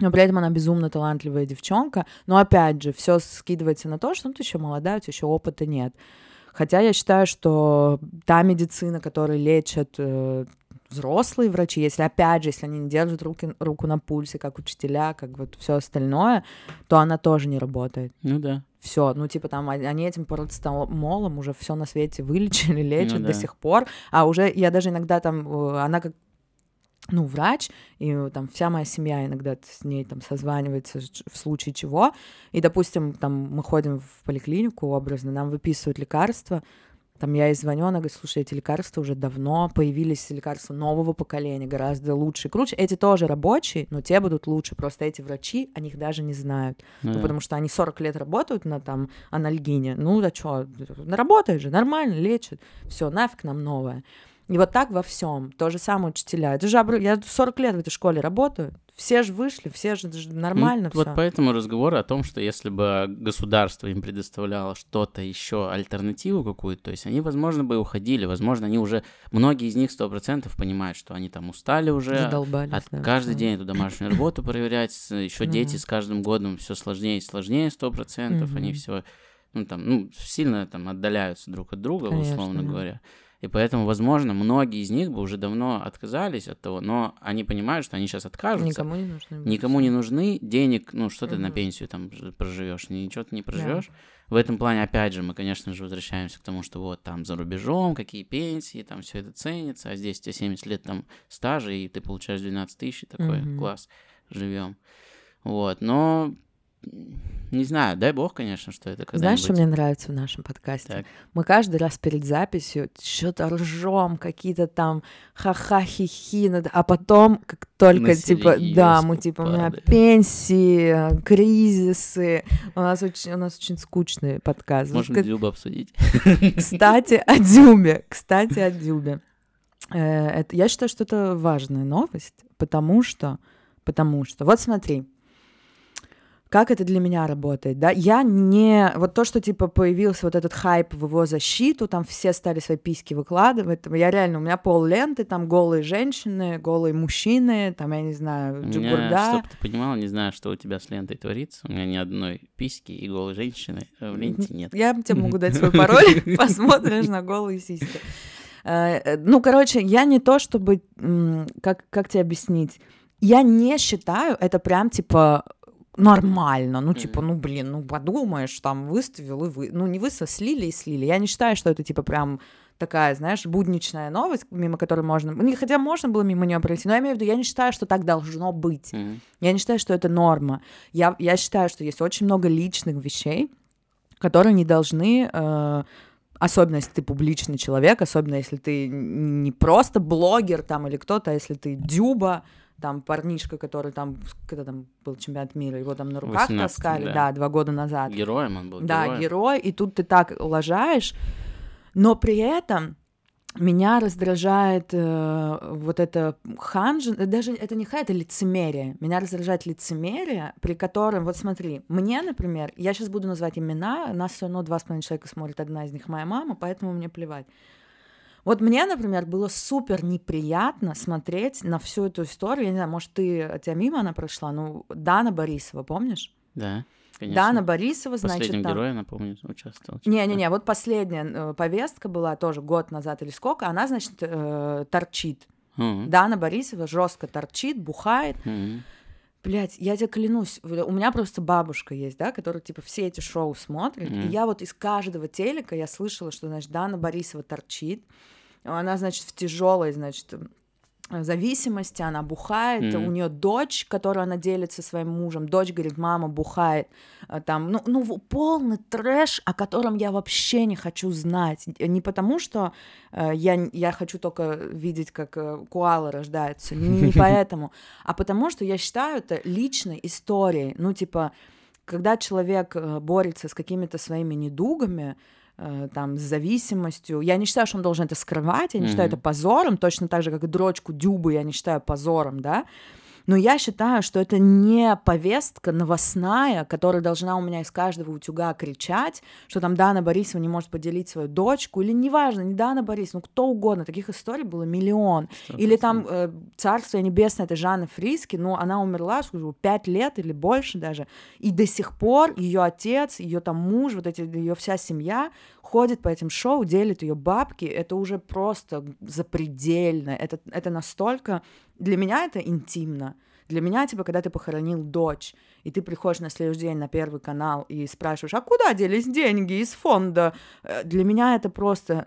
S2: но при этом она безумно талантливая девчонка. Но опять же, все скидывается на то, что ну, ты еще молодая, у тебя еще опыта нет. Хотя я считаю, что та медицина, которая лечат э, взрослые врачи, если опять же, если они не держат руки, руку на пульсе, как учителя, как вот все остальное, то она тоже не работает
S1: Ну да.
S2: все, ну типа там они они этим парацетамолом уже все на свете вылечили, лечат
S1: Ну
S2: до
S1: да.
S2: сих пор, а уже я даже иногда там, э, она как ну, врач, и там вся моя семья иногда с ней там созванивается в случае чего, и, допустим, там мы ходим в поликлинику образно, нам выписывают лекарства, там я ей звоню, она говорит, слушай, эти лекарства уже давно появились, лекарства нового поколения, гораздо лучше круче. Эти тоже рабочие, но те будут лучше. Просто эти врачи, о них даже не знают.
S1: Ну
S2: Ну,
S1: да.
S2: потому что они 40 лет работают на там анальгине. Ну, да что, работает же, нормально, лечит. Все, нафиг нам новое. И вот так во всем. То же самое учителя. Это же обра- я 40 лет в этой школе работаю. Все же вышли, все же ж нормально
S1: Ну,
S2: все.
S1: Вот поэтому разговор о том, что если бы государство им предоставляло что-то еще, альтернативу какую-то, то есть они, возможно, бы уходили, возможно, они уже, многие из них сто процентов понимают, что они там устали уже,
S2: Задолбались.
S1: от
S2: да,
S1: каждый
S2: всё.
S1: день эту домашнюю работу проверять, еще
S2: Ну
S1: дети
S2: да.
S1: с каждым годом все сложнее и сложнее, сто процентов, они все, ну там, ну, сильно там отдаляются друг от друга,
S2: Конечно,
S1: условно
S2: да.
S1: говоря. И поэтому, возможно, многие из них бы уже давно отказались от того, но они понимают, что они сейчас откажутся,
S2: Никому не нужны.
S1: никому не нужны денег, ну что ты на
S2: Мгм.
S1: пенсию там проживешь, ничего ты не проживешь. В этом плане, опять же, мы, конечно же, возвращаемся к тому, что вот там за рубежом, какие пенсии, там все это ценится, а здесь у тебя 70 лет там стажа, и ты получаешь 12 тысяч, такой
S2: Мгм.
S1: класс, живем. Вот, но не знаю, дай бог, конечно, что это когда
S2: Знаешь, что мне нравится в нашем подкасте?
S1: Так.
S2: Мы каждый раз перед записью что-то ржем, какие-то там ха-ха, хи-хи, а потом, как только, типа,
S1: Настроение
S2: да, мы, типа, у меня
S1: падает.
S2: пенсии, кризисы, у нас очень, у нас очень скучный подкаст.
S1: Можно
S2: как-
S1: Дзюба обсудить.
S2: Кстати, о Дюбе. Кстати, о Дюбе. Э, это, я считаю, что это важная новость, потому что, потому что, вот смотри, как это для меня работает, да? Я не... Вот то, что, типа, появился вот этот хайп в его защиту, там все стали свои письки выкладывать, я реально, у меня пол ленты, там голые женщины, голые мужчины, там, я не знаю,
S1: У меня,
S2: джигурда.
S1: чтоб ты понимала, не знаю, что у тебя с лентой творится. У меня ни одной письки и голой женщины в ленте нет.
S2: Я тебе могу дать свой пароль, посмотришь на голые сиськи. Э, э, Ну, короче, я не то, чтобы... Как, как тебе объяснить? Я не считаю это прям, типа, нормально. Ну, типа, ну, блин, ну, подумаешь, там, выставил и вы... Ну, не выставил, слили и слили. Я не считаю, что это, типа, прям такая, знаешь, будничная новость, мимо которой можно... ну, Хотя можно было мимо нее пройти, но я имею в виду, я не считаю, что так должно быть.
S1: Мгм.
S2: Я не считаю, что это норма. Я, я считаю, что есть очень много личных вещей, которые не должны, э, особенно если ты публичный человек, особенно если ты не просто блогер там или кто-то, а если ты дюба, там парнишка, который там, когда там был чемпионат мира, его там на руках
S1: 18-м,
S2: таскали,
S1: да.
S2: да. два года назад.
S1: Героем он был.
S2: Да,
S1: героем.
S2: герой, и тут ты так лажаешь, но при этом меня раздражает э, вот это ханжин, э, даже это не ха, это лицемерие. Меня раздражает лицемерие, при котором, вот смотри, мне, например, я сейчас буду называть имена, нас все равно два с половиной человека смотрит, одна из них моя мама, поэтому мне плевать. Вот мне, например, было супер неприятно смотреть на всю эту историю. Я не знаю, может, ты, у тебя мимо она прошла, ну, Дана Борисова, помнишь?
S1: Да. Конечно.
S2: Дана Борисова, значит,
S1: Последним
S2: там...
S1: героем, напомню, участвовал.
S2: Не-не-не, вот последняя э, повестка была тоже год назад или сколько, она, значит, э, торчит.
S1: Мгм.
S2: Дана Борисова жестко торчит, бухает.
S1: Мгм.
S2: Блять, я тебе клянусь, у меня просто бабушка есть, да, которая типа все эти шоу смотрит, и
S1: Мгм.
S2: я вот из каждого телека я слышала, что, значит, Дана Борисова торчит, она, значит, в тяжелой, значит, зависимости, она бухает,
S1: Мгм.
S2: у нее дочь, которую она делит со своим мужем, дочь говорит, мама бухает, а, там, ну, ну, полный трэш, о котором я вообще не хочу знать, не потому что э, я, я хочу только видеть, как э, коалы рождаются, не, не поэтому, а потому что я считаю это личной историей, ну, типа, когда человек э, борется с какими-то своими недугами, э, там, с зависимостью. Я не считаю, что он должен это скрывать, я не считаю
S1: Мгм.
S2: это позором, точно так же, как и дрочку Дюбы я не считаю позором, да, но я считаю, что это не повестка новостная, которая должна у меня из каждого утюга кричать, что там Дана Борисова не может поделить свою дочку, или неважно, не Дана Борисова, ну кто угодно, таких историй было миллион. Или там э, «Царство небесное» — это Жанна Фриски, ну, она умерла, скажу, пять лет или больше даже, и до сих пор ее отец, ее там муж, вот эти, ее вся семья ходит по этим шоу, делит ее бабки, это уже просто запредельно, это, это настолько... Для меня это интимно. Для меня, типа, когда ты похоронил дочь, и ты приходишь на следующий день на Первый канал и спрашиваешь, а куда делись деньги из фонда? Э, Для меня это просто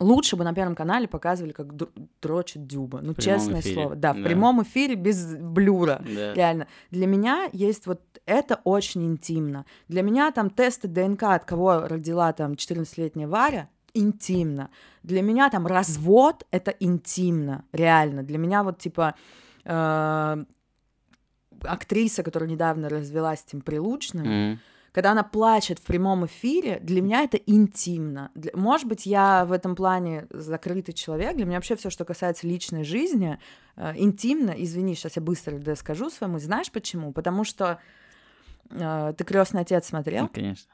S2: Лучше бы на Первом канале показывали, как дрочит Дюба. Ну, честное
S1: эфире,
S2: слово. Да, в
S1: да.
S2: прямом эфире без блюра.
S1: Да.
S2: Реально. Для меня есть вот это очень интимно. Для меня там тесты ДНК, от кого родила там 14-летняя Варя, интимно. Для меня там развод — это интимно, реально. Для меня вот типа э, актриса, которая недавно развелась с этим Прилучным,
S1: Мгм.
S2: Когда она плачет в прямом эфире, для меня это интимно. Для- Может быть, я в этом плане закрытый человек. Для меня вообще все, что касается личной жизни, э, интимно. Извини, сейчас я быстро да, скажу своему. Знаешь почему? Потому что э, ты крестный отец смотрел?
S1: Ну, конечно.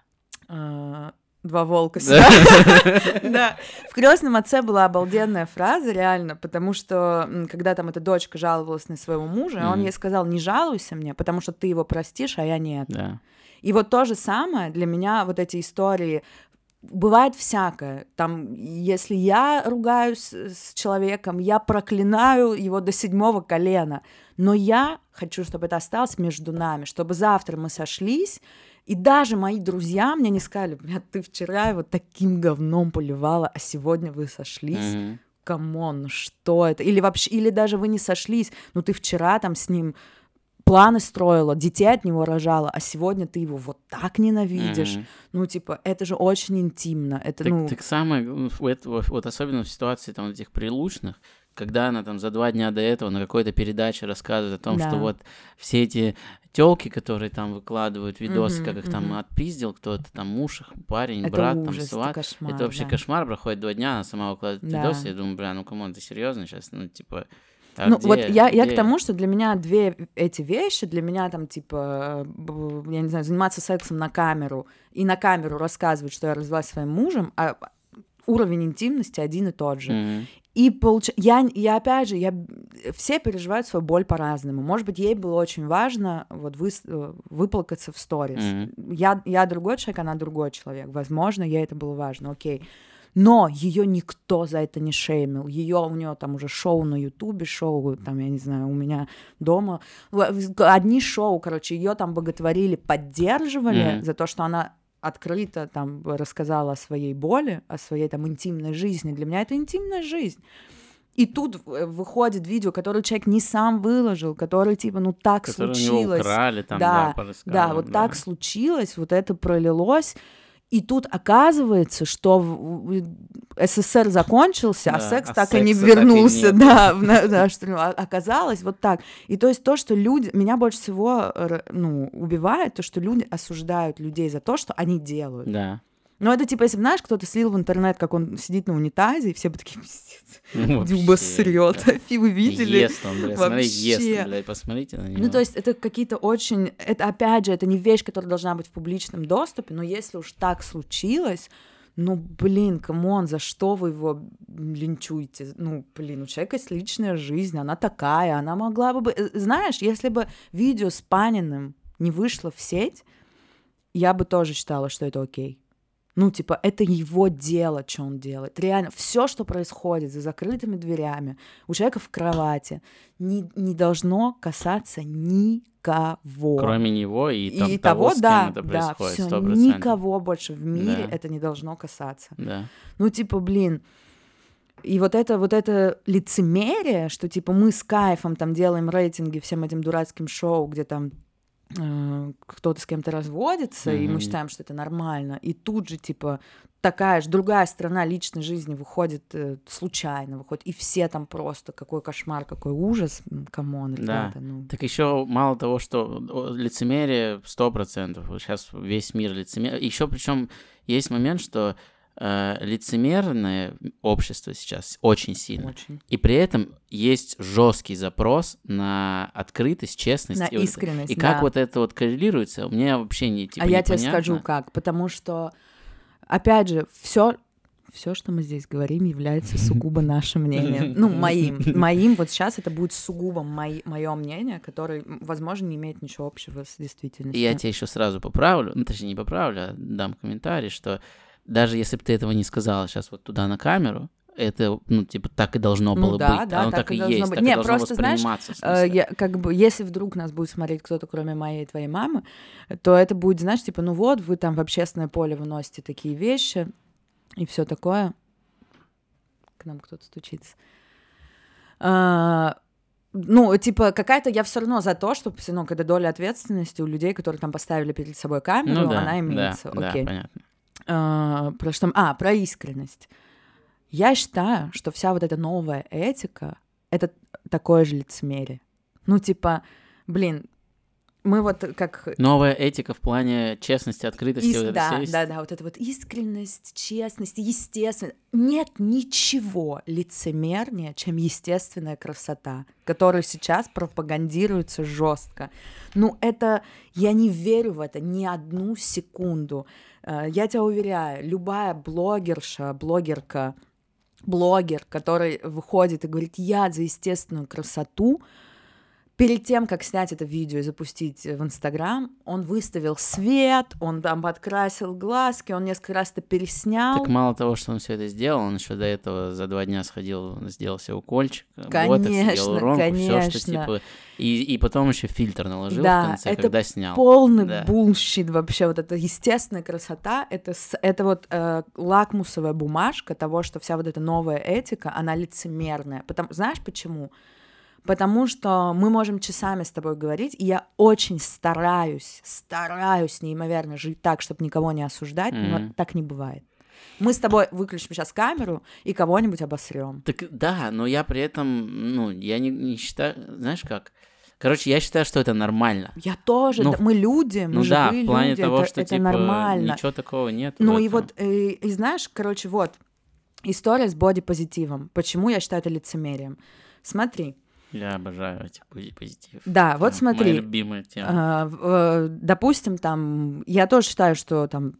S2: Э, Два волка
S1: Да.
S2: сюда. Да. В крестном отце была обалденная фраза, реально, потому что когда там эта дочка жаловалась на своего мужа, он ей сказал: не жалуйся мне, потому что ты его простишь, а я нет. И вот то же самое для меня, вот эти истории, бывает всякое. Там, если я ругаюсь с человеком, я проклинаю его до седьмого колена. Но я хочу, чтобы это осталось между нами, чтобы завтра мы сошлись, и даже мои друзья мне не сказали, бля, ты вчера его таким говном поливала, а сегодня вы сошлись.
S1: Мгм.
S2: Come on, ну что это? Или вообще, или даже вы не сошлись, ну ты вчера там с ним планы строила, детей от него рожала, а сегодня ты его вот так ненавидишь.
S1: Мгм.
S2: Ну, типа, это же очень интимно. Это,
S1: Так,
S2: ну,
S1: так самое, ну, это- вот, особенно в ситуации там этих прилучных, когда она там за два дня до этого на какой-то передаче рассказывает о том, что
S2: Да.
S1: вот все эти телки, которые там выкладывают видосы,
S2: Мгм,
S1: как их там
S2: мгм.
S1: отпиздил кто-то, там муж, их, парень,
S2: это
S1: брат,
S2: ужас,
S1: там сват.
S2: это кошмар.
S1: это вообще
S2: да.
S1: кошмар, проходит два дня, она сама выкладывает
S2: Да.
S1: видосы, я думаю, бля, ну come on, ты серьезно сейчас, ну типа... а
S2: ну,
S1: где-
S2: вот я, я к
S1: где?»
S2: тому, что для меня две эти вещи, для меня там, типа, б- я не знаю, заниматься сексом на камеру и на камеру рассказывать, что я развелась своим мужем, а уровень интимности один и тот же.
S1: Мгм.
S2: И получ... я, я опять же, я... все переживают свою боль по-разному. Может быть, ей было очень важно вот выс... э, выплакаться в сторис.
S1: Мгм.
S2: Я, я другой человек, она другой человек. Возможно, ей это было важно, окей. Но ее никто за это не шеймил. Ее у нее там уже шоу на Ютубе, шоу там, я не знаю, у меня дома. Одни шоу, короче, ее там боготворили, поддерживали
S1: Мгм.
S2: за то, что она открыто там рассказала о своей боли, о своей там интимной жизни. Для меня это интимная жизнь. И тут э, выходит видео, которое человек не сам выложил, который типа, ну так
S1: Которые у него
S2: случилось.
S1: украли, там,
S2: Да,
S1: да,
S2: Да, вот так случилось, вот это пролилось. И тут оказывается, что СССР закончился, а
S1: Да,
S2: секс
S1: а
S2: так и не
S1: и
S2: вернулся, да, в да, что а- оказалось вот так. И то есть то, что люди, меня больше всего ну, убивает, то, что люди осуждают людей за то, что они делают.
S1: Да.
S2: Ну, это типа, если бы, знаешь, кто-то слил в интернет, как он сидит на унитазе, и все бы такие, пиздец,
S1: Ну,
S2: Дзюба срет. Фи, вы видели?
S1: Ест он, блядь, смотри, ест, блядь, посмотрите на него.
S2: Ну, то есть это какие-то очень... Это, опять же, это не вещь, которая должна быть в публичном доступе, но если уж так случилось, ну, блин, come on, за что вы его линчуете? Ну, блин, у человека есть личная жизнь, она такая, она могла бы... Э, Знаешь, если бы видео с Паниным не вышло в сеть, я бы тоже считала, что это окей. Ну, типа, это его дело, что он делает. Реально, все, что происходит за закрытыми дверями, у человека в кровати, не, не должно касаться никого.
S1: Кроме него и, там,
S2: И
S1: того,
S2: того,
S1: с кем
S2: да,
S1: это
S2: да,
S1: происходит,
S2: все,
S1: 100%.
S2: никого больше в мире
S1: Да.
S2: это не должно касаться.
S1: Да.
S2: Ну, типа, блин, и вот это, вот это лицемерие, что, типа, мы с кайфом там делаем рейтинги всем этим дурацким шоу, где там кто-то с кем-то разводится, и мы считаем, что это нормально. И тут же, типа, такая же другая сторона личной жизни выходит э, случайно, выходит, и все там просто какой кошмар, какой ужас, come on,
S1: Да.
S2: ребята, ну.
S1: Так еще мало того, что лицемерие сто процентов. Сейчас весь мир лицемер. Еще причем есть момент, что э, лицемерное общество сейчас очень сильно.
S2: Очень.
S1: И при этом есть жесткий запрос на открытость, честность.
S2: На
S1: и
S2: искренность,
S1: И как
S2: да.
S1: вот это вот коррелируется, мне вообще не типа
S2: а я тебе скажу как, потому что, опять же, все, все, что мы здесь говорим, является сугубо нашим мнением. Ну, моим. Моим вот сейчас это будет сугубо мое мнение, которое, возможно, не имеет ничего общего с действительностью.
S1: И я тебя еще сразу поправлю, ну, точнее, не поправлю, а дам комментарий, что даже если бы ты этого не сказала сейчас вот туда на камеру, это, ну, типа, так и должно
S2: Ну
S1: было
S2: да,
S1: быть.
S2: да,
S1: Оно
S2: так
S1: так,
S2: и
S1: и
S2: должно
S1: есть,
S2: быть.
S1: так
S2: Не,
S1: и должно
S2: просто, знаешь,
S1: восприниматься,
S2: Э, я, как бы, если вдруг нас будет смотреть кто-то, кроме моей и твоей мамы, то это будет, знаешь, типа, ну вот, вы там в общественное поле выносите такие вещи и все такое. К нам кто-то стучится. А, ну, типа, какая-то я все равно за то, все равно, когда доля ответственности у людей, которые там поставили перед собой камеру,
S1: ну, да,
S2: она
S1: да,
S2: имеется.
S1: Да,
S2: Окей.
S1: понятно.
S2: А, про что? А, про искренность. Я считаю, что вся вот эта новая этика — это такое же лицемерие. Ну, типа, блин, мы вот как...
S1: Новая этика в плане честности, открытости.
S2: Ис-
S1: вот
S2: да, да, да, вот это вот искренность, честность, естественно. Нет ничего лицемернее, чем естественная красота, которая сейчас пропагандируется жестко. Ну, это я не верю в это ни одну секунду. Э, Я тебя уверяю, любая блогерша, блогерка, блогер, который выходит и говорит, я за естественную красоту, перед тем, как снять это видео и запустить в Инстаграм, он выставил свет, он там подкрасил глазки, он несколько раз это переснял.
S1: Так мало того, что он все это сделал, он еще до этого за два дня сходил, сделал себе укольчик, ботокс,
S2: Конечно,
S1: сделал ромку, все, что
S2: конечно.
S1: типа... И, и потом еще фильтр наложил
S2: Да,
S1: в конце,
S2: это
S1: когда снял.
S2: Полный
S1: Да.
S2: bullshit вообще. Вот эта естественная красота, это, это вот э, лакмусовая бумажка того, что вся вот эта новая этика, она лицемерная. Потому, знаешь почему? Потому что мы можем часами с тобой говорить, и я очень стараюсь, стараюсь неимоверно жить так, чтобы никого не осуждать, но
S1: Мгм.
S2: так не бывает. Мы с тобой выключим сейчас камеру и кого-нибудь обосрем.
S1: Так да, но я при этом, ну, я не, не считаю, знаешь как? Короче, я считаю, что это нормально.
S2: Я тоже,
S1: Ну,
S2: да, мы люди, мы
S1: ну да, в плане
S2: люди,
S1: того,
S2: это,
S1: что
S2: это
S1: типа
S2: нормально.
S1: ничего такого нет.
S2: Ну и вот, э, и знаешь, короче, вот, история с бодипозитивом. Почему я считаю это лицемерием? Смотри,
S1: Я обожаю эти пози- позитив.
S2: да, вот
S1: Моя
S2: смотри,
S1: любимая тема.
S2: а, э, допустим, там, я тоже считаю, что там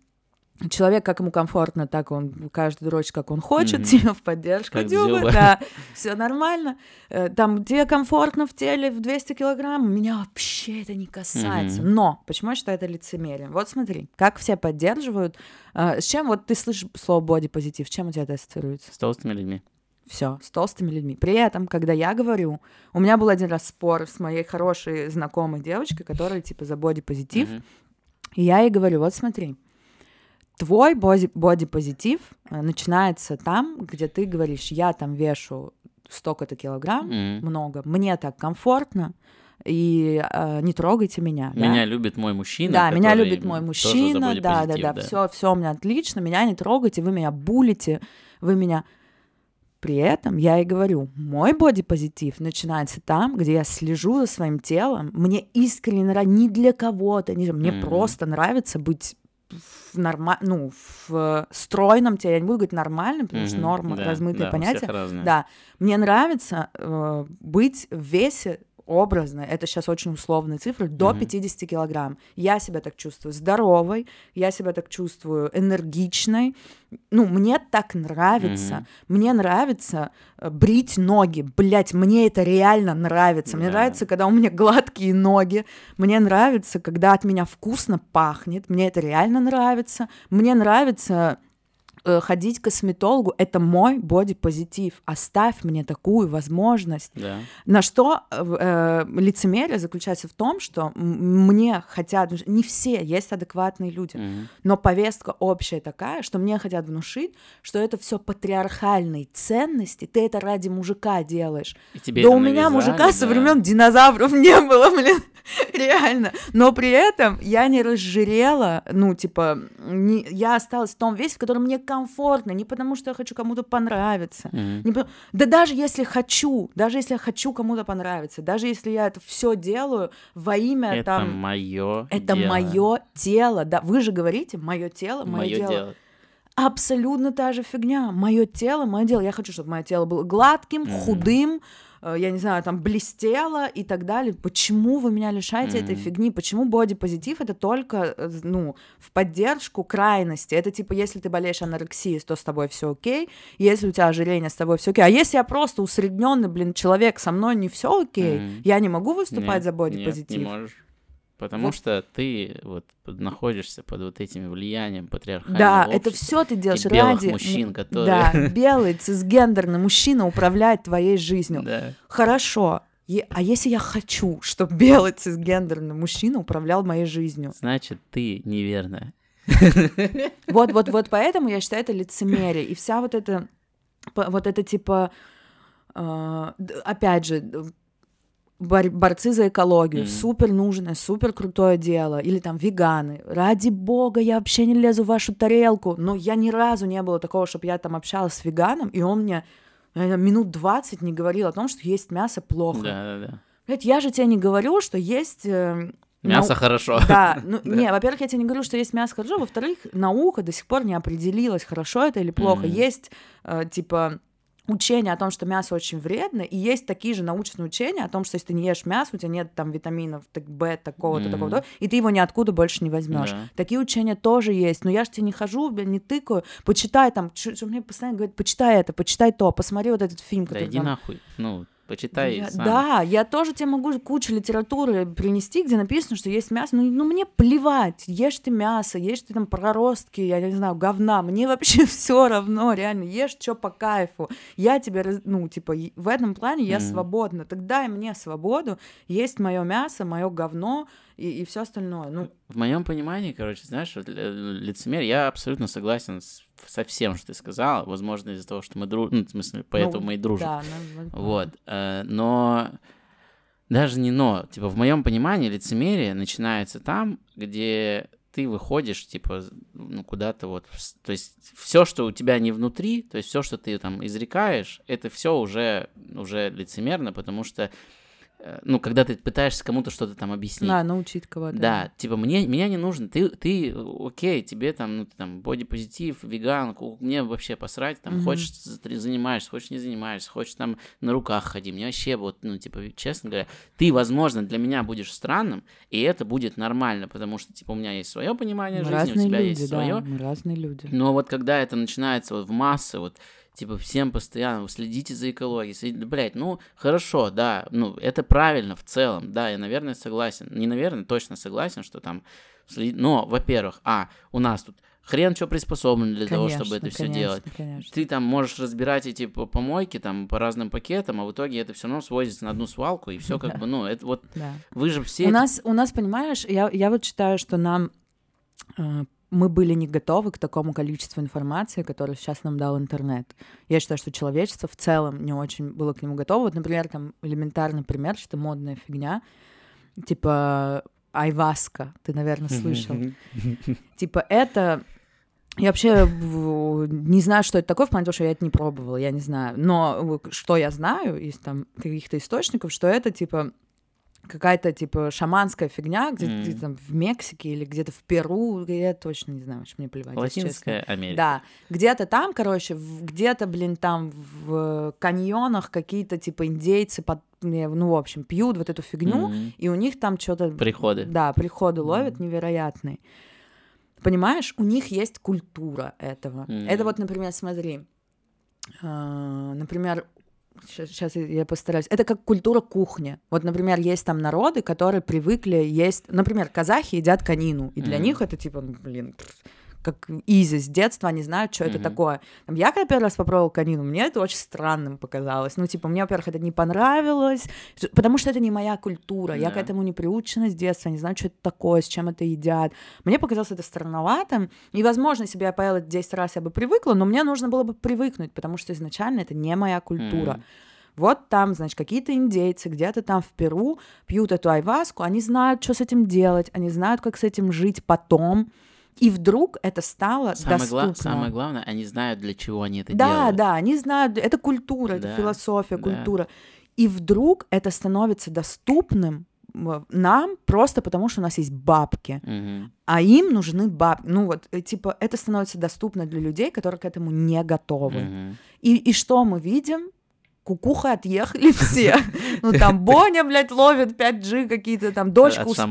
S2: человек, как ему комфортно, так он каждый дрочит, как он хочет,
S1: Мгм.
S2: типа в поддержку
S1: Как
S2: Дюбы,
S1: Дзюба.
S2: да, все нормально. Э, Там тебе комфортно в теле в 200 килограмм, меня вообще это не касается.
S1: Мгм.
S2: Но почему я считаю это лицемерием? Вот смотри, как все поддерживают. э, С чем вот ты слышишь слово бодипозитив, чем у тебя это ассоциируется?
S1: С толстыми людьми.
S2: Все, с толстыми людьми. При этом, когда я говорю, у меня был один раз спор с моей хорошей знакомой девочкой, которая типа за бодипозитив,
S1: Мгм.
S2: и я ей говорю, вот смотри, твой боди- бодипозитив э, начинается там, где ты говоришь, я там вешу столько-то килограмм,
S1: Мгм.
S2: много, мне так комфортно, и э, не трогайте меня. да.
S1: Меня любит мой мужчина.
S2: Да, меня любит мой мужчина, да, да,
S1: бодипозитив,
S2: да, все, все у меня отлично, меня не трогайте, вы меня булите, вы меня. При этом я и говорю, мой бодипозитив начинается там, где я слежу за своим телом, мне искренне нравится, не для кого-то, не, мне
S1: Мгм.
S2: просто нравится быть в норма... ну, в стройном теле, я не буду говорить нормальном, потому что
S1: Мгм,
S2: норма
S1: да,
S2: размытое
S1: да, разное.
S2: Да, мне нравится э, быть в весе образно, это сейчас очень условные цифры, до
S1: Мгм.
S2: 50 килограмм. Я себя так чувствую здоровой, я себя так чувствую энергичной. Ну, мне так нравится.
S1: Мгм.
S2: Мне нравится э, брить ноги. Блять, мне это реально нравится. Мне нравится, когда у меня гладкие ноги. Мне нравится, когда от меня вкусно пахнет. Мне это реально нравится. Мне нравится ходить к косметологу. Это мой бодипозитив. Оставь мне такую возможность.
S1: Да.
S2: На что э, э, лицемерие заключается в том, что мне хотят... Не все, есть адекватные люди.
S1: Мгм.
S2: Но повестка общая такая, что мне хотят внушить, что это все патриархальные ценности, ты это ради мужика делаешь.
S1: И тебе
S2: да у меня
S1: навязали,
S2: мужика со
S1: да.
S2: времен динозавров не было, блин, реально. Но при этом я не разжирела, ну, типа, не- я осталась в том весе, в котором мне комфортно, не потому что я хочу кому-то понравиться.
S1: Мгм.
S2: Не по- Да даже если хочу, даже если я хочу кому-то понравиться, даже если я это все делаю во имя
S1: Это
S2: там...
S1: мое
S2: Это мое тело, да. Вы же говорите, мое тело, мое дело.
S1: дело.
S2: Абсолютно та же фигня. Мое тело, мое дело. Я хочу, чтобы мое тело было гладким,
S1: Мгм.
S2: худым, я не знаю, там блестело и так далее. Почему вы меня лишаете этой
S1: Мгм.
S2: фигни? Почему бодипозитив это только, э, ну, в поддержку крайности? Это типа, если ты болеешь анорексией, то с тобой все окей. Если у тебя ожирение, с тобой все окей. А если я просто усредненный, блин, человек, со мной не все окей,
S1: Мгм.
S2: я не могу выступать
S1: Нет,
S2: за
S1: нет,
S2: бодипозитив.
S1: не можешь. Потому
S2: Вот.
S1: что ты вот находишься под вот этим влиянием патриархального
S2: Да, это
S1: общества
S2: все ты делаешь
S1: и белых
S2: ради
S1: мужчин, которые...
S2: Да, белый цисгендерный мужчина управляет твоей жизнью.
S1: Да.
S2: Хорошо. Е- а если я хочу, чтобы белый цисгендерный мужчина управлял моей жизнью?
S1: Значит, ты неверная.
S2: Вот, вот, вот поэтому я считаю это лицемерие. И вся вот эта, вот это типа, д- опять же, бор- борцы за экологию,
S1: Мгм.
S2: супер нужное, супер крутое дело, или там веганы. Ради бога, я вообще не лезу в вашу тарелку. Но я ни разу не было такого, чтобы я там общалась с веганом, и он мне минут 20 не говорил о том, что есть мясо плохо.
S1: Да, да, да.
S2: Блядь, я же тебе не говорю, что есть... э,
S1: Мясо
S2: нау-
S1: хорошо.
S2: Да, ну,
S1: Да.
S2: не, во-первых, я тебе не говорю, что есть мясо хорошо, во-вторых, наука до сих пор не определилась, хорошо это или плохо.
S1: Мгм.
S2: Есть, э, типа, учение о том, что мясо очень вредно, и есть такие же научные учения о том, что если ты не ешь мясо, у тебя нет там витаминов так, Б, такого-то,
S1: Мгм.
S2: такого-то, и ты его ниоткуда больше не возьмешь.
S1: Да.
S2: Такие учения тоже есть, но я же тебе не хожу, не тыкаю, почитай там, что мне постоянно говорят, почитай это, почитай то, посмотри вот этот фильм,
S1: Да
S2: который
S1: иди
S2: там
S1: нахуй. Ну, почитай
S2: я-
S1: сам.
S2: Да, я тоже тебе могу кучу литературы принести, где написано, что есть мясо. Ну, ну мне плевать, ешь ты мясо, ешь ты там проростки, я не знаю, говна. Мне вообще все равно, реально, ешь что по кайфу. Я тебе, ну, типа, в этом плане я
S1: Мгм.
S2: свободна. Тогда и мне свободу есть мое мясо, мое говно и, все остальное. Ну,
S1: В моем понимании, короче, знаешь, вот, лицемер, я абсолютно согласен с- со всем, что ты сказала. Возможно, из-за того, что мы дружим, ну, в смысле, поэтому
S2: ну,
S1: мы и дружим.
S2: Да, ну,
S1: Вот. э, Но даже не но. Типа, в моем понимании лицемерие начинается там, где ты выходишь, типа, ну, куда-то вот. То есть все, что у тебя не внутри, то есть все, что ты там изрекаешь, это все уже, уже лицемерно, потому что, ну, когда ты пытаешься кому-то что-то там объяснить.
S2: Да, научить кого-то.
S1: Да, типа, мне, меня не нужно, ты, ты, окей, тебе там, ну, ты там, бодипозитив, веган, мне вообще посрать, там,
S2: Мгм.
S1: хочешь, за- занимаешься, хочешь, не занимаешься, хочешь, там, на руках ходи, мне вообще, вот, ну, типа, честно говоря, ты, возможно, для меня будешь странным, и это будет нормально, потому что, типа, у меня есть свое понимание
S2: Мы
S1: жизни, у тебя
S2: люди,
S1: есть
S2: да,
S1: свое,
S2: разные люди.
S1: но вот когда это начинается вот в массы, вот, типа, всем постоянно, следите за экологией, следите, блядь, ну, хорошо, да, ну, это правильно в целом, да, я, наверное, согласен, не, наверное, точно согласен, что там, следи- но, во-первых, а, у нас тут хрен что приспособлено для того, чтобы это все
S2: конечно,
S1: делать.
S2: Конечно.
S1: Ты там можешь разбирать эти по- помойки там по разным пакетам, а в итоге это все равно сводится на одну свалку, и все как бы, ну, это вот, вы же все...
S2: У нас, у нас, понимаешь, я, я вот считаю, что нам э, мы были не готовы к такому количеству информации, которую сейчас нам дал интернет. Я считаю, что человечество в целом не очень было к нему готово. Вот, например, там элементарный пример, что модная фигня, типа айваска, ты, наверное, слышал. Типа это я вообще не знаю, что это такое, в плане того, что я это не пробовала, я не знаю. Но э, что я знаю из там каких-то источников, что это типа какая-то типа шаманская фигня, где
S1: Мгм.
S2: ты там в Мексике или где-то в Перу, я точно не знаю, что мне плевать.
S1: Латинская Америка.
S2: Да, где-то там, короче, где-то, блин, там в каньонах какие-то типа индейцы, под, ну, в общем, пьют вот эту фигню,
S1: Мгм.
S2: и у них там что-то...
S1: Приходы.
S2: Да, приходы ловят невероятные. Понимаешь, у них есть культура этого.
S1: Мгм.
S2: Это вот, например, смотри, а, например, сейчас я постараюсь. Это как культура кухни. Вот, например, есть там народы, которые привыкли есть, например, казахи едят конину, и для
S1: Мгм.
S2: них это типа, ну, блин, пф, как изи с детства, они знают, что это
S1: Мгм.
S2: такое. Там, я когда первый раз попробовала конину, мне это очень странным показалось. Ну, типа, мне, во-первых, это не понравилось, потому что это не моя культура. Я к этому не приучена с детства, не знаю, что это такое, с чем это едят. Мне показалось это странноватым. И, возможно, если бы я поела это 10 раз, я бы привыкла, но мне нужно было бы привыкнуть, потому что изначально это не моя культура.
S1: Мгм.
S2: Вот там, значит, какие-то индейцы где-то там в Перу пьют эту айваску, они знают, что с этим делать, они знают, как с этим жить потом. И вдруг это стало
S1: Самое,
S2: доступно.
S1: гла- самое главное, они знают, для чего они это
S2: Да,
S1: делают.
S2: да, они знают, это культура, это
S1: Да,
S2: философия,
S1: да.
S2: культура. И вдруг это становится доступным м, нам просто потому, что у нас есть бабки,
S1: Мгм.
S2: а им нужны бабки. Ну вот, э, типа, это становится доступно для людей, которые к этому не готовы.
S1: Мгм.
S2: И, и что мы видим? Кукуха отъехали все. Ну там Боня, блядь, ловит 5G какие-то там, дочка
S1: там.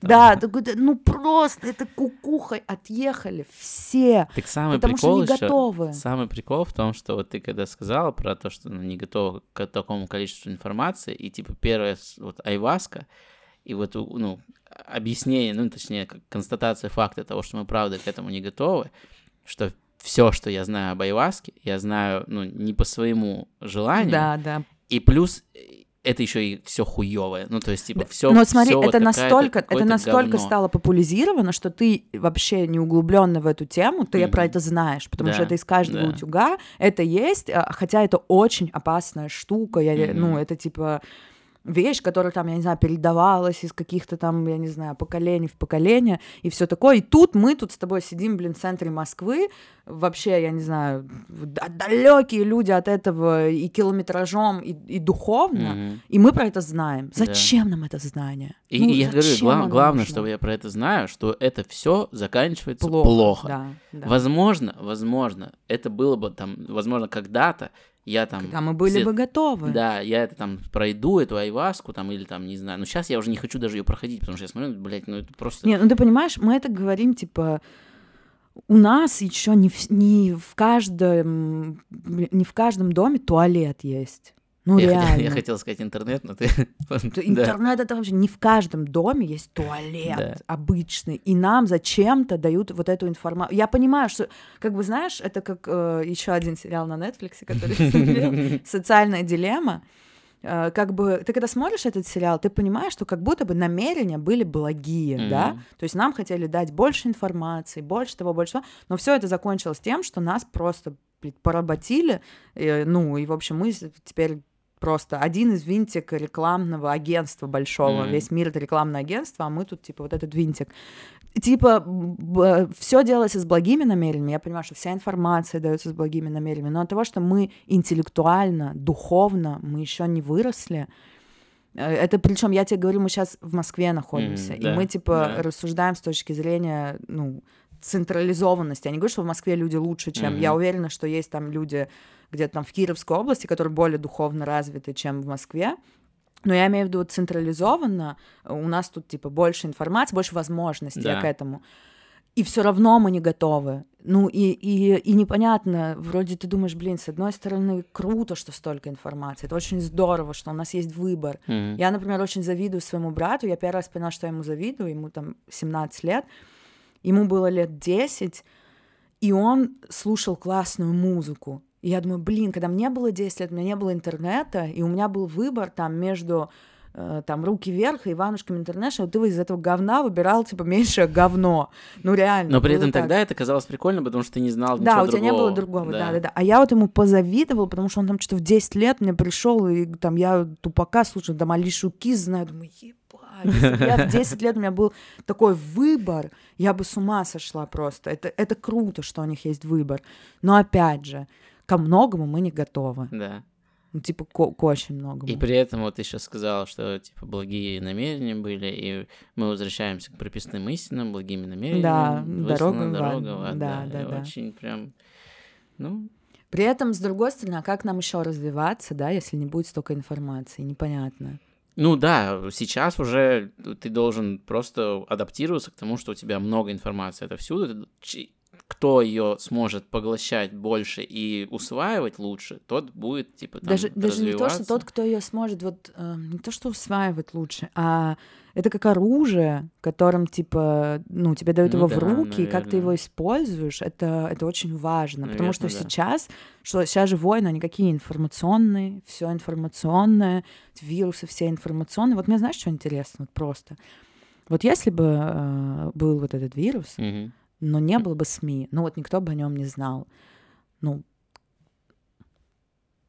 S2: Да, ну просто это кукухой отъехали все,
S1: Так самый
S2: потому что
S1: прикол
S2: не
S1: ещё-
S2: готовы.
S1: Самый прикол в том, что вот ты когда сказала про то, что ну, не готова к такому количеству информации, и типа первая вот айваска, и вот ну объяснение, ну точнее констатация факта того, что мы правда к этому не готовы, что все, что я знаю об айваске, я знаю ну не по своему желанию,
S2: Да, да.
S1: и плюс э, это еще и все хуевое, ну то есть типа все.
S2: Но смотри, это настолько, это настолько стало популяризировано, что ты вообще не углубленно в эту тему, ты
S1: Мгм.
S2: про это знаешь, потому что
S1: Да,
S2: это из каждого
S1: да.
S2: утюга, это есть, а, хотя это очень опасная штука, я,
S1: Мгм.
S2: ну это типа вещь, которая там, я не знаю, передавалась из каких-то там, я не знаю, поколений в поколение и все такое. И тут мы тут с тобой сидим, блин, в центре Москвы, вообще, я не знаю, далекие люди от этого и километражом, и, и духовно,
S1: Мгм.
S2: и мы про это знаем.
S1: Да.
S2: Зачем нам это знание?
S1: И
S2: Ну,
S1: я говорю,
S2: зачем
S1: гла-
S2: оно
S1: главное,
S2: нужно?
S1: что я про это знаю, что это все заканчивается
S2: плохо.
S1: плохо.
S2: Да, да.
S1: Возможно, возможно, это было бы там, возможно, когда-то я там...
S2: Когда мы были
S1: все-
S2: бы готовы.
S1: Да, я это там пройду, эту айваску там, или там, не знаю. Но сейчас я уже не хочу даже ее проходить, потому что я смотрю, блядь, ну это просто...
S2: Не, ну ты понимаешь, мы это говорим, типа, у нас еще не в, не в каждом не в каждом доме туалет есть. Ну
S1: я, хотел-
S2: реально.
S1: я хотел сказать интернет, но ты...
S2: То
S1: Да.
S2: Интернет это вообще не в каждом доме есть туалет
S1: Да.
S2: обычный, и нам зачем-то дают вот эту информацию. Я понимаю, что, как бы знаешь, это как еще один сериал на Netflix, который социальная дилемма. Э, Как бы ты когда смотришь этот сериал, ты понимаешь, что как будто бы намерения были благие, да?
S1: Мгм.
S2: То есть нам хотели дать больше информации, больше того, больше того, но все это закончилось тем, что нас просто блин, поработили, э, ну и в общем мы теперь просто один из винтик рекламного агентства большого.
S1: Мгм.
S2: Весь мир это рекламное агентство, а мы тут типа вот этот винтик. Типа все делается с благими намерениями. Я понимаю, что вся информация дается с благими намерениями, но от того, что мы интеллектуально, духовно, мы еще не выросли. э, Это причем, я тебе говорю, мы сейчас в Москве находимся,
S1: Мгм,
S2: и
S1: да,
S2: мы типа
S1: да.
S2: рассуждаем с точки зрения, ну, централизованности. Я не говорю, что в Москве люди лучше, чем...
S1: Мгм.
S2: Я уверена, что есть там люди где-то там в Кировской области, которые более духовно развиты, чем в Москве. Но я имею в виду централизованно. У нас тут типа больше информации, больше возможностей
S1: Да.
S2: к этому. И все равно мы не готовы. Ну и, и, и непонятно, вроде ты думаешь, блин, с одной стороны, круто, что столько информации, это очень здорово, что у нас есть выбор.
S1: Мгм.
S2: Я, например, очень завидую своему брату. Я первый раз поняла, что я ему завидую. Ему там 17 лет. Ему было лет 10, и он слушал классную музыку. И я думаю, блин, когда мне было 10 лет, у меня не было интернета, и у меня был выбор там между э, там «Руки вверх» и «Иванушками Интернешнл», ты из этого говна выбирал, типа, меньшее говно. Ну, реально.
S1: Но при этом
S2: так.
S1: тогда это казалось прикольно, потому что ты не знал
S2: Да,
S1: ничего
S2: у тебя не было другого, да. да, да, А я вот ему позавидовала, потому что он там что-то в 10 лет мне пришел, и там я тупака слушаю, там Алишу Киз знаю, думаю, ебать, я в 10 лет у меня был такой выбор, я бы с ума сошла просто. Это, это круто, что у них есть выбор. Но опять же, ко многому мы не готовы.
S1: Да.
S2: Ну, типа, к, к очень многому.
S1: И при этом вот ты сейчас сказал, что, типа, благие намерения были, и мы возвращаемся к прописным истинам, благими намерениями.
S2: Да, дорога
S1: дорога ад,
S2: Да,
S1: да,
S2: да.
S1: Очень прям, ну,
S2: При этом, с другой стороны, а как нам еще развиваться, да, если не будет столько информации? Непонятно.
S1: Ну да, сейчас уже ты должен просто адаптироваться к тому, что у тебя много информации отовсюду. Кто ее сможет поглощать больше и усваивать лучше, тот будет типа там
S2: даже, даже не то, что тот, кто ее сможет, вот э, не то, что усваивать лучше, а это как оружие, которым, типа, ну, тебе дают
S1: Ну
S2: его в
S1: да,
S2: руки, и как ты
S1: наверное.
S2: его используешь, это, это очень важно. потому что
S1: да.
S2: сейчас, что сейчас же войны, они какие информационные, все информационное, вирусы все информационные. Вот мне знаешь, что интересно? Вот просто. Вот если бы э, был вот этот вирус,
S1: Мгм.
S2: Но не было бы СМИ, ну вот никто бы о нем не знал. Ну,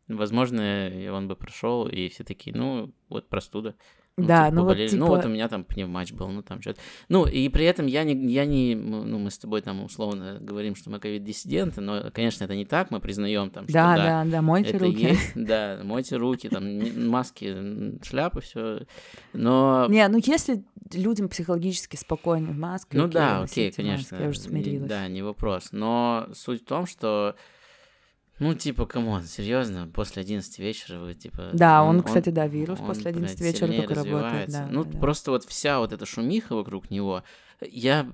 S1: Возможно, он бы прошел, и все такие, ну, вот простуда. Ну,
S2: да,
S1: типа,
S2: ну вот
S1: поболели.
S2: типа...
S1: Ну, вот у меня там пневматч был, ну, там что-то. Ну, и при этом я не, я не, м, ну, мы с тобой там условно говорим, что мы ковид-диссиденты, но, конечно, это не так, мы признаем там, что
S2: Да,
S1: да,
S2: да, да, мойте
S1: это
S2: руки.
S1: есть, да, мойте руки, там, маски, шляпы, все. Но,
S2: Не, ну если людям психологически спокойно в маске,
S1: ну
S2: окей,
S1: да, окей, конечно.
S2: маски, я уже смирилась.
S1: Да, не вопрос. Но суть в том, что, ну, типа, come on, серьезно, после 11 вечера вы, типа...
S2: Да, он, кстати, да, вирус
S1: он,
S2: после 11
S1: блядь,
S2: вечера только работает, да,
S1: ну,
S2: да,
S1: просто вот вся вот эта шумиха вокруг него, я,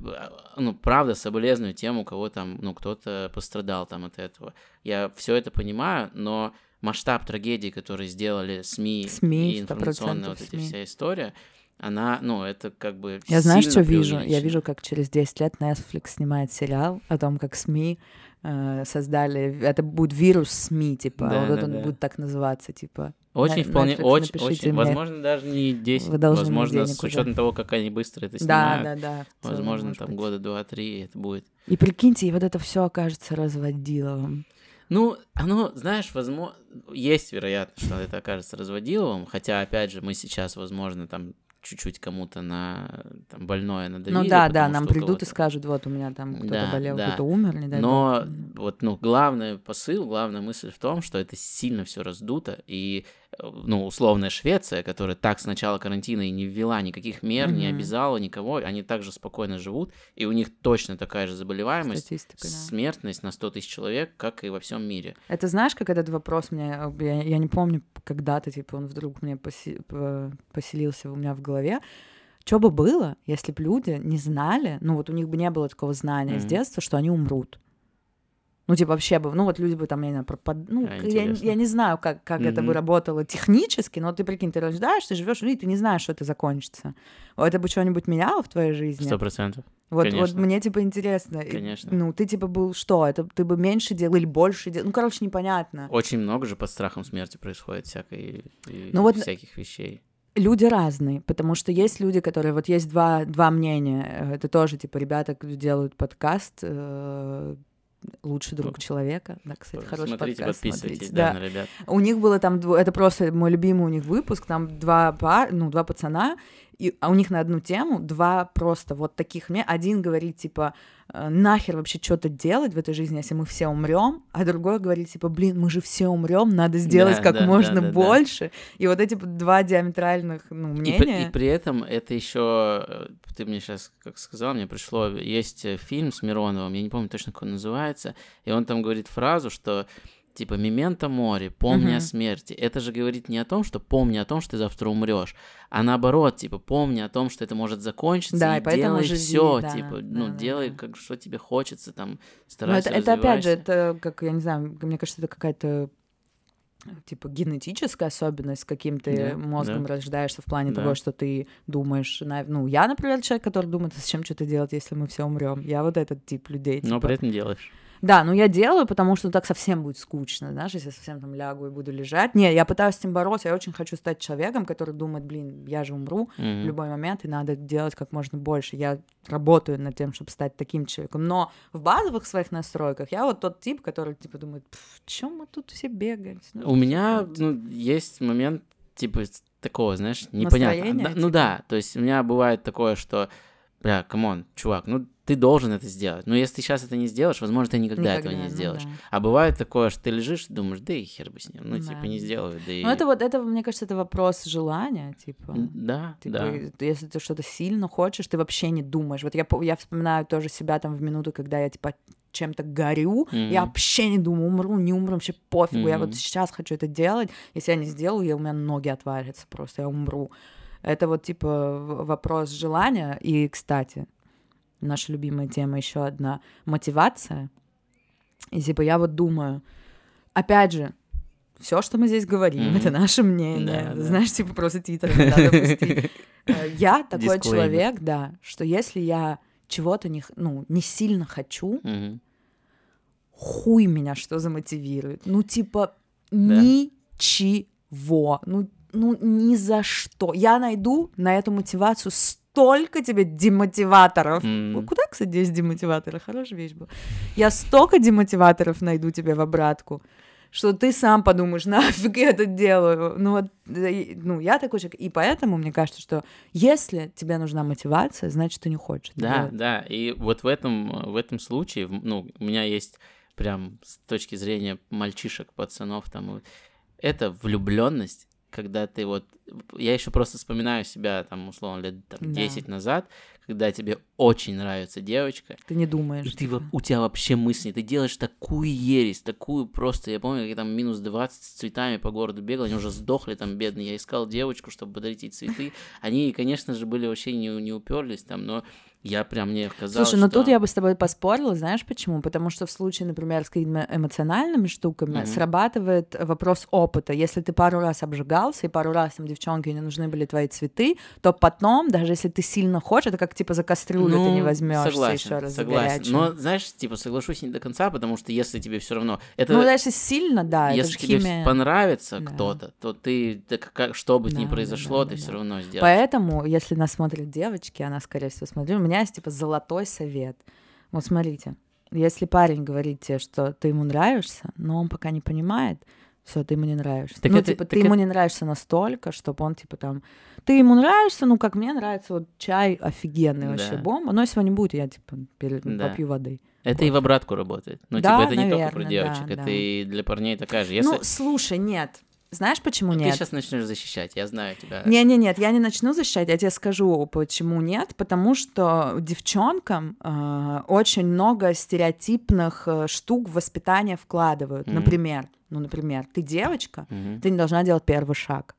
S1: ну, правда, соболезную тем, у кого там, ну, кто-то пострадал там от этого. Я все это понимаю, но масштаб трагедии, который сделали СМИ,
S2: СМИ,
S1: и
S2: 100%
S1: информационная вот эта вся история, она, ну, это как бы
S2: Я
S1: сильно
S2: что вижу? Я вижу, как через 10 лет Netflix снимает сериал о том, как СМИ э, создали... Это будет вирус СМИ, типа,
S1: Да,
S2: вот
S1: да,
S2: он
S1: да.
S2: будет так называться, типа.
S1: Очень,
S2: На-
S1: вполне,
S2: Netflix,
S1: очень, очень,
S2: мне.
S1: возможно, даже не 10,
S2: Вы должны
S1: возможно, с учетом того, как они быстро это
S2: Да,
S1: снимают,
S2: да, да. целом,
S1: возможно, там
S2: быть.
S1: года два-три это будет.
S2: И прикиньте, и вот это все окажется разводиловым.
S1: Ну, оно, знаешь, возможно, есть вероятность, что это окажется разводиловым, хотя, опять же, мы сейчас, возможно, там чуть-чуть кому-то на там, больное надавили.
S2: Ну да, да, нам придут и скажут, вот у меня там кто-то
S1: Да,
S2: болел,
S1: да.
S2: кто-то умер, не дай
S1: Но
S2: бог.
S1: вот, ну, главный посыл, главная мысль в том, что это сильно все раздуто, и, э, ну, условная Швеция, которая так с начала карантина и не ввела никаких мер, не
S2: Мгм.
S1: обязала никого, они также спокойно живут, и у них точно такая же заболеваемость,
S2: Статистика, да.
S1: смертность на 100 тысяч человек, как и во всем мире.
S2: Это знаешь, как этот вопрос мне, э, я, я не помню, когда-то, типа, он вдруг мне посе- по- поселился у меня в голове. Что бы было, если бы люди не знали, ну вот у них бы не было такого знания с
S1: Мгм.
S2: детства, что они умрут. Ну, типа, вообще бы, ну, вот люди бы там, я не знаю, пропад... ну,
S1: А,
S2: я, я не знаю, как, как это бы работало технически, но ты прикинь, ты рождаешься, живешь, и ты не знаешь, что это закончится. Это бы что-нибудь меняло в твоей жизни?
S1: Сто процентов.
S2: Вот, вот мне типа интересно.
S1: Конечно.
S2: Ну, ты типа был что? Это ты бы меньше делал или больше делал? Ну, короче, непонятно.
S1: Очень много же под страхом смерти происходит всякой,
S2: Ну вот-
S1: всяких вещей.
S2: Люди разные, потому что есть люди, которые... Вот есть два, два мнения. Это тоже, типа, ребята делают подкаст э, «Лучший друг человека». Да, кстати, хороший
S1: Смотрите,
S2: подкаст.
S1: подписывайтесь,
S2: смотрите.
S1: да,
S2: Да.
S1: на ребят.
S2: У них было там... Это просто мой любимый у них выпуск. Там два, пар, ну, два пацана, и, а у них на одну тему два просто вот таких мне. Один говорит, типа, э, нахер вообще что-то делать в этой жизни, если мы все умрем, а другой говорит, типа, блин, мы же все умрем, надо сделать
S1: Да,
S2: как
S1: да, да,
S2: можно
S1: да, да.
S2: больше. И вот эти два диаметральных ну,
S1: И, при-
S2: мнения.
S1: и при этом это еще, ты мне сейчас, как сказал, мне пришло, есть э, фильм с Мироновым, я не помню точно, как он называется, и он там говорит фразу, что типа «Мементо море, помни о
S2: Мгм.
S1: смерти». Это же говорит не о том, что помни о том, что ты завтра умрешь, а наоборот, типа помни о том, что это может закончиться,
S2: Да,
S1: и,
S2: и поэтому
S1: делай
S2: живи,
S1: все,
S2: да,
S1: типа,
S2: да,
S1: ну,
S2: да,
S1: делай,
S2: да.
S1: как что тебе хочется, там, старайся,
S2: это, это опять же, это, как, я не знаю, мне кажется, это какая-то типа генетическая особенность, с каким ты
S1: Да,
S2: мозгом
S1: да.
S2: рождаешься в плане
S1: Да.
S2: того, что ты думаешь, на- ну, я, например, человек, который думает, а зачем что-то делать, если мы все умрем. Я вот этот тип людей.
S1: Но
S2: типа.
S1: при этом делаешь.
S2: Да, ну я делаю, потому что так совсем будет скучно, знаешь, если я совсем там лягу и буду лежать. Не, я пытаюсь с этим бороться, я очень хочу стать человеком, который думает, блин, я же умру в
S1: Мгм.
S2: любой момент, и надо делать как можно больше. Я работаю над тем, чтобы стать таким человеком. Но в базовых своих настройках я вот тот тип, который типа думает, чем мы тут все бегаем? Ну,
S1: У меня ну, есть момент, типа, такого, знаешь, непонятно. Да, Ну
S2: типа?
S1: да, то есть у меня бывает такое, что бля, come on, чувак, ну ты должен это сделать. Но если ты сейчас это не сделаешь, возможно, ты никогда,
S2: Никогда,
S1: этого не
S2: ну
S1: сделаешь.
S2: да.
S1: А бывает такое, что ты лежишь, думаешь, да и хер бы с ним. Ну,
S2: Да.
S1: типа, не сделаю, да и...
S2: Ну, это вот, это, мне кажется, это вопрос желания, типа.
S1: Да,
S2: Типа,
S1: да.
S2: если ты что-то сильно хочешь, ты вообще не думаешь. Вот я, я вспоминаю тоже себя там в минуту, когда я, типа, чем-то горю, я
S1: Мгм.
S2: вообще не думаю, умру, не умру, вообще пофигу, я вот сейчас хочу это делать, если я не сделаю, я, у меня ноги отвалятся просто, я умру. Это вот, типа, вопрос желания. И, кстати, наша любимая тема еще одна — мотивация. И, типа, я вот думаю, опять же, все, что мы здесь говорим,
S1: Мгм.
S2: это наше мнение.
S1: Да, да.
S2: Знаешь, типа просто титр. Э, Я такой человек, да, что если я чего-то не, ну, не сильно хочу, хуй меня что замотивирует. Ну, типа,
S1: Да.
S2: ничего. Ну, ну, ни за что. Я найду на эту мотивацию столько тебе демотиваторов. Ну, Куда, кстати, есть демотиваторы? Хорошая вещь была. Я столько демотиваторов найду тебе в обратку, что ты сам подумаешь, нафиг я это делаю. Ну, вот, и- ну, я такой человек. И поэтому мне кажется, что если тебе нужна мотивация, значит, ты не хочешь.
S1: Да,
S2: делать.
S1: да. И вот в этом, в этом случае, ну, у меня есть прям с точки зрения мальчишек, пацанов, там, это влюбленность, когда ты вот... Я еще просто вспоминаю себя, там, условно, лет там,
S2: Да.
S1: 10 назад, когда тебе очень нравится девочка,
S2: Ты не думаешь.
S1: и ты,
S2: типа.
S1: у тебя вообще мысли, ты делаешь такую ересь, такую просто, я помню, как я там минус 20 с цветами по городу бегал, они уже сдохли там, бедные, я искал девочку, чтобы подарить ей цветы, они, конечно же, были вообще не, не уперлись там, но я прям, мне казалось,
S2: Слушай, ну
S1: что...
S2: тут я бы с тобой поспорила, знаешь почему? Потому что в случае, например, с какими-то эмоциональными штуками
S1: Мгм.
S2: срабатывает вопрос опыта. Если ты пару раз обжигался, и пару раз там девчонке не нужны были твои цветы, то потом, даже если ты сильно хочешь, это как типа за кастрюлю ты не
S1: Ну,
S2: возьмешься
S1: согласен,
S2: еще раз
S1: согласен. Но, знаешь, типа, соглашусь не до конца, потому что если тебе все равно... Это...
S2: Ну, если сильно, да,
S1: если тебе
S2: химия.
S1: понравится
S2: Да.
S1: кто-то, то ты, так как, что бы
S2: Да,
S1: ни
S2: да,
S1: произошло,
S2: да,
S1: ты
S2: да,
S1: все
S2: да.
S1: равно сделаешь.
S2: Поэтому, если нас смотрят девочки, она, скорее всего, смотрит, у есть, типа, золотой совет. Вот смотрите, если парень говорит тебе, что ты ему нравишься, но он пока не понимает, все, ты ему не нравишься.
S1: Так
S2: ну,
S1: это-
S2: типа, ты ему
S1: это-
S2: не нравишься настолько, чтобы он, типа, там... Ты ему нравишься, ну, как мне нравится, вот чай офигенный вообще,
S1: Да.
S2: бомба, но если его не будет, я, типа, пере-
S1: Да.
S2: попью воды.
S1: Это и в обратку работает. Ну,
S2: Да,
S1: типа, это не только про
S2: наверное,
S1: девочек,
S2: да,
S1: это
S2: да.
S1: и для парней такая же. Если
S2: Ну, слушай, нет. Знаешь, почему
S1: ты
S2: нет?
S1: сейчас начнешь защищать, я знаю тебя.
S2: Не, не, нет, я не начну защищать, я тебе скажу, почему нет, потому что девчонкам э, очень много стереотипных э, штук в воспитание вкладывают.
S1: Мгм.
S2: Например, ну, например, ты девочка,
S1: Мгм.
S2: ты не должна делать первый шаг.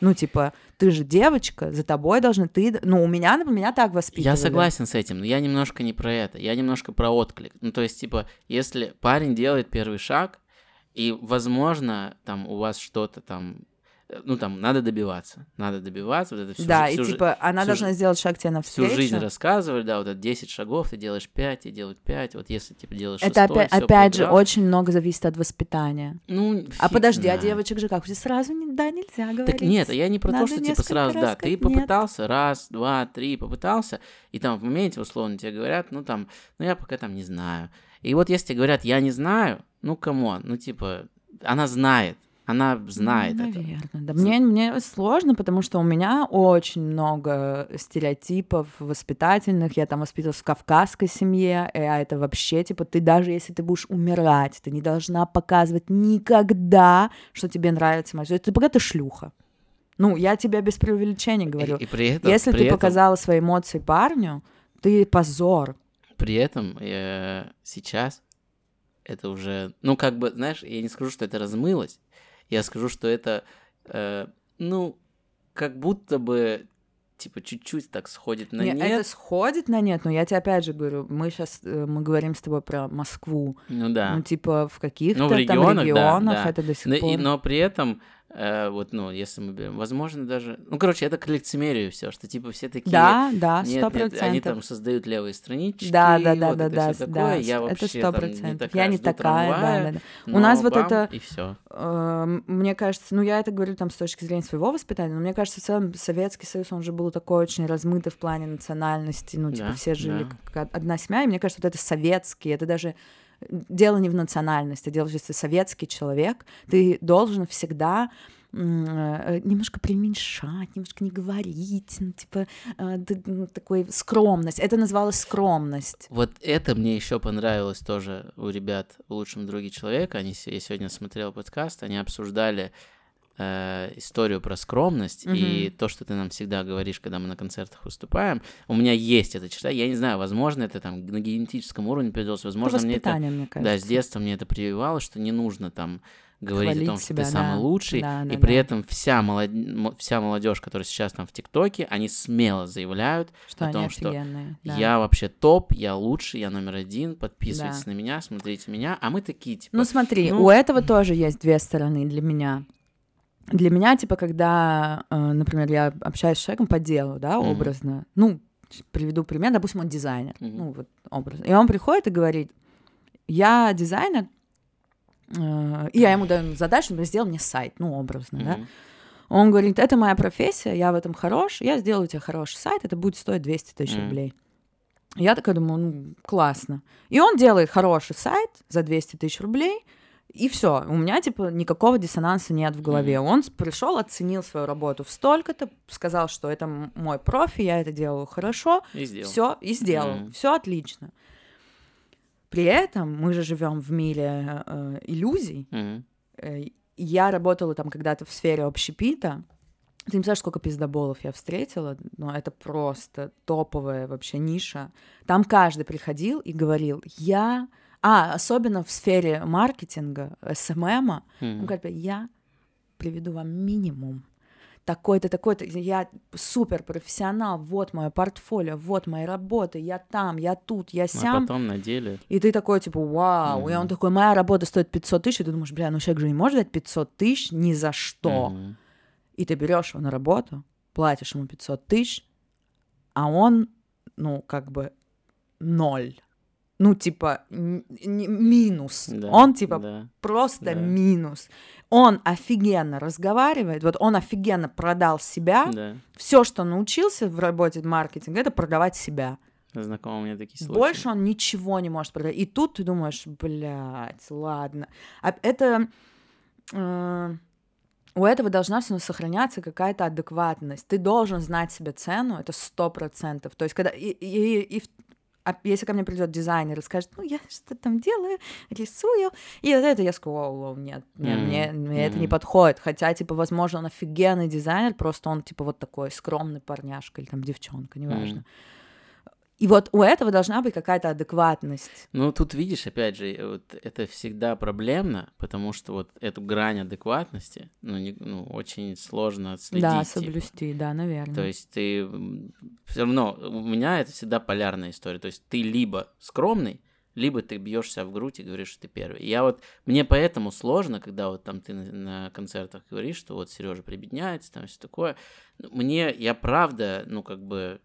S2: Ну, типа, ты же девочка, за тобой должны ты... Ну, у меня, например, меня так воспитывали.
S1: Я согласен с этим, но я немножко не про это, я немножко про отклик. Ну, то есть, типа, если парень делает первый шаг, и, возможно, там у вас что-то там, э, ну, там, надо добиваться, надо добиваться, вот это всю,
S2: Да, и
S1: всю жи-
S2: типа она
S1: всю
S2: должна сделать шаг тебе
S1: всю
S2: навстречу.
S1: жизнь рассказывали, да, вот это 10 шагов, ты делаешь 5, тебе делают 5, вот если, типа, делаешь
S2: Это
S1: шестой,
S2: опять, опять же очень много зависит от воспитания.
S1: Ну,
S2: А
S1: фиг
S2: подожди, а
S1: знает.
S2: девочек же как? Сразу не, да, нельзя говорить.
S1: Так нет, я не про
S2: Надо
S1: то, что типа сразу,
S2: раз
S1: да, ты
S2: сказать «нет».
S1: попытался, раз, два, три, попытался, и там в моменте, условно, тебе говорят, ну там, ну я пока там не знаю. И вот если говорят, я не знаю, ну come on, ну типа, она знает, она знает
S2: ну,
S1: это.
S2: Наверное, да. Мне, мне сложно, потому что у меня очень много стереотипов воспитательных. Я там воспитывалась в кавказской семье, а это вообще, типа, ты даже если ты будешь умирать, ты не должна показывать никогда, что тебе нравится мать. Это пока ты шлюха. Ну, я тебе без преувеличения говорю.
S1: И, и при этом,
S2: Если
S1: при
S2: ты
S1: этом,
S2: показала свои эмоции парню, ты позор.
S1: При этом э, сейчас это уже, ну как бы, знаешь, я не скажу, что это размылось, я скажу, что это, э, ну, как будто бы, типа, чуть-чуть так сходит на
S2: Не,
S1: нет.
S2: Это сходит на нет, но я тебе опять же говорю, мы сейчас мы говорим с тобой про Москву.
S1: Ну да.
S2: Ну, типа, в каких-то
S1: Ну, в
S2: там
S1: регионах, да,
S2: регионах
S1: да.
S2: это до сих
S1: Но, и-
S2: пор.
S1: но при этом, э, вот, ну, если мы берем, возможно, даже... Ну, короче, это к лицемерию все, что, типа, все такие...
S2: Да, да, сто процентов.
S1: они там создают левые странички,
S2: Да, да, да,
S1: вот
S2: да,
S1: это
S2: да,
S1: всё
S2: да,
S1: такое, я
S2: это
S1: вообще
S2: сто
S1: там не такая,
S2: Я не такая, да,
S1: трамвая,
S2: да, да.
S1: но
S2: У нас вот
S1: бам,
S2: это-
S1: И все.
S2: Эм, Мне кажется, ну я это говорю там с точки зрения своего воспитания, но мне кажется, в целом Советский Союз, он же был такой очень размытый в плане национальности, ну типа
S1: Да,
S2: все жили
S1: да.
S2: как одна семья, и мне кажется, вот это советский, это даже дело не в национальности, дело, что ты советский человек, ты должен всегда э, немножко преуменьшать, немножко не говорить, ну, типа э, ну, такой скромность. Это называлось скромность.
S1: Вот это мне еще понравилось тоже у ребят в лучшем друге человека. Они я сегодня смотрел подкаст, они обсуждали э, историю про скромность mm-hmm. и то, что ты нам всегда говоришь, когда мы на концертах выступаем. У меня есть эта черта. Я не знаю, возможно, это там на генетическом уровне передалось, возможно,
S2: это
S1: мне это,
S2: мне кажется.
S1: да, с детства мне это прививалось, что не нужно там говорить
S2: Хвалить
S1: о том, что
S2: себя,
S1: ты самый
S2: да.
S1: лучший,
S2: Да, да,
S1: и при
S2: да.
S1: этом вся, молод... вся молодежь, которая сейчас там в ТикТоке, они смело заявляют
S2: Что
S1: о том, что
S2: да.
S1: я вообще топ, я лучший, я номер один, подписывайтесь
S2: Да.
S1: на меня, смотрите меня, а мы такие, типа,
S2: Ну смотри,
S1: ну-
S2: у этого тоже есть две стороны для меня. Для меня, типа, когда, э, например, я общаюсь с человеком по делу, да,
S1: Мгм.
S2: образно, ну, приведу пример, допустим, он дизайнер,
S1: Мгм.
S2: ну, вот образно, и он приходит и говорит, я дизайнер, э, и я ему даю задачу, например, сделай мне сайт, ну, образно, да,
S1: мгм,
S2: он говорит, это моя профессия, я в этом хорош, я сделаю тебе хороший сайт, это будет стоить 200 тысяч
S1: Мгм.
S2: рублей. Я такая думаю, ну, классно. И он делает хороший сайт за 200 тысяч рублей, и все. У меня, типа, никакого диссонанса нет в голове. Он пришел, оценил свою работу в столько-то, сказал, что это мой профи, я это делаю хорошо, все и сделал,
S1: Мгм.
S2: все отлично. При этом мы же живем в мире э, иллюзий. Э, Я работала там когда-то в сфере общепита. Ты не представляешь, сколько пиздоболов я встретила, но это просто топовая вообще ниша. Там каждый приходил и говорил, я... А, особенно в сфере маркетинга, СММа, он
S1: Мгм.
S2: говорит, я приведу вам минимум. Такой-то, такой-то, я супер профессионал, вот мое портфолио, вот мои работы, я там, я тут, я
S1: А
S2: сям.
S1: потом на деле...
S2: И ты такой, типа, вау. И он такой, моя работа стоит 500 тысяч. И ты думаешь, бля, ну человек же не может дать 500 тысяч ни за что.
S1: Мгм.
S2: И ты берешь его на работу, платишь ему 500 тысяч, а он, ну, как бы ноль. Ну, типа, минус.
S1: Да,
S2: он, типа,
S1: да.
S2: просто
S1: да.
S2: минус. Он офигенно разговаривает, вот он офигенно продал себя.
S1: Да.
S2: Все, что научился в работе маркетинга, это продавать себя.
S1: Знакомы у меня такие случаи.
S2: Больше он ничего не может продать. И тут ты думаешь, блядь, ладно. А это... э, у этого должна все равно сохраняться какая-то адекватность. Ты должен знать себе цену, это сто процентов. То есть, когда... И, и- и а если ко мне придет дизайнер и скажет, ну, я что там делаю, рисую, и вот это я скажу, «Воу, воу, нет, нет,
S1: Мгм,
S2: мне, мне это не подходит. Хотя, типа, возможно, он офигенный дизайнер, просто он, типа, вот такой скромный парняшка или там девчонка, неважно.
S1: Мгм.
S2: И вот у этого должна быть какая-то адекватность.
S1: Ну, тут видишь, опять же, э, вот это всегда проблемно, потому что вот эту грань адекватности, ну, не- ну очень сложно отследить.
S2: да,
S1: типа.
S2: соблюсти, да, наверное.
S1: То есть ты все равно, у меня это всегда полярная история. То есть ты либо скромный, либо ты бьешься в грудь и говоришь, что ты первый. Я вот, мне поэтому сложно, когда вот там ты на, на концертах говоришь, что вот Сережа прибедняется, там все такое. Мне, я правда, ну, как бы,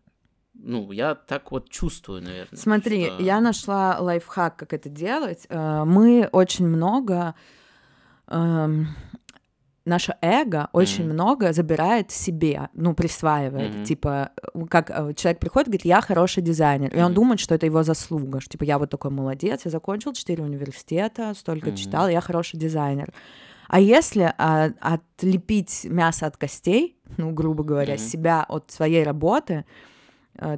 S1: ну, я так вот чувствую, наверное.
S2: Смотри,
S1: что-
S2: я нашла лайфхак, как это делать. Э, Мы очень много... эм, Наше эго очень
S1: Мгм.
S2: много забирает себе, ну, присваивает.
S1: Мгм.
S2: Типа, э, как э, человек приходит и говорит, я хороший дизайнер. И он думает, что это его заслуга. Что, типа, я вот такой молодец, я закончил 4 университета, столько
S1: Мгм.
S2: читал, я хороший дизайнер. А если а, отлепить мясо от костей, ну, грубо говоря,
S1: Мгм.
S2: себя от своей работы, э,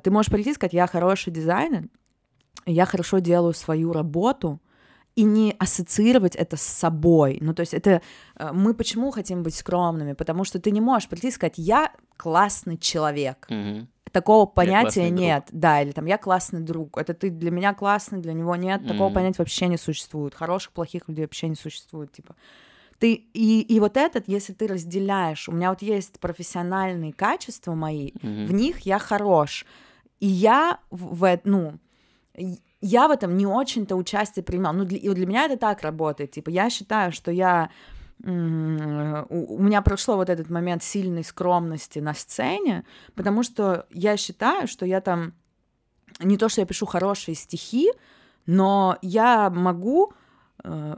S2: ты можешь прийти и сказать, я хороший дизайнер, я хорошо делаю свою работу, и не ассоциировать это с собой. Ну, то есть это... э, Мы почему хотим быть скромными? Потому что ты не можешь прийти и сказать, я классный человек.
S1: Мгм.
S2: Такого понятия
S1: друг.
S2: нет. Да, или там я классный друг. Это ты для меня классный, для него нет. Такого
S1: Мгм.
S2: понятия вообще не существует. Хороших, плохих людей вообще не существует. Типа. Ты, и, и вот этот, если ты разделяешь, у меня вот есть профессиональные качества мои,
S1: Мгм.
S2: в них я хорош. И я в, в э- ну, я в этом не очень-то участие принимал. Ну, для, и для меня это так работает. Типа, я считаю, что я у, меня прошло вот этот момент сильной скромности на сцене, потому что я считаю, что я там не то, что я пишу хорошие стихи, но я могу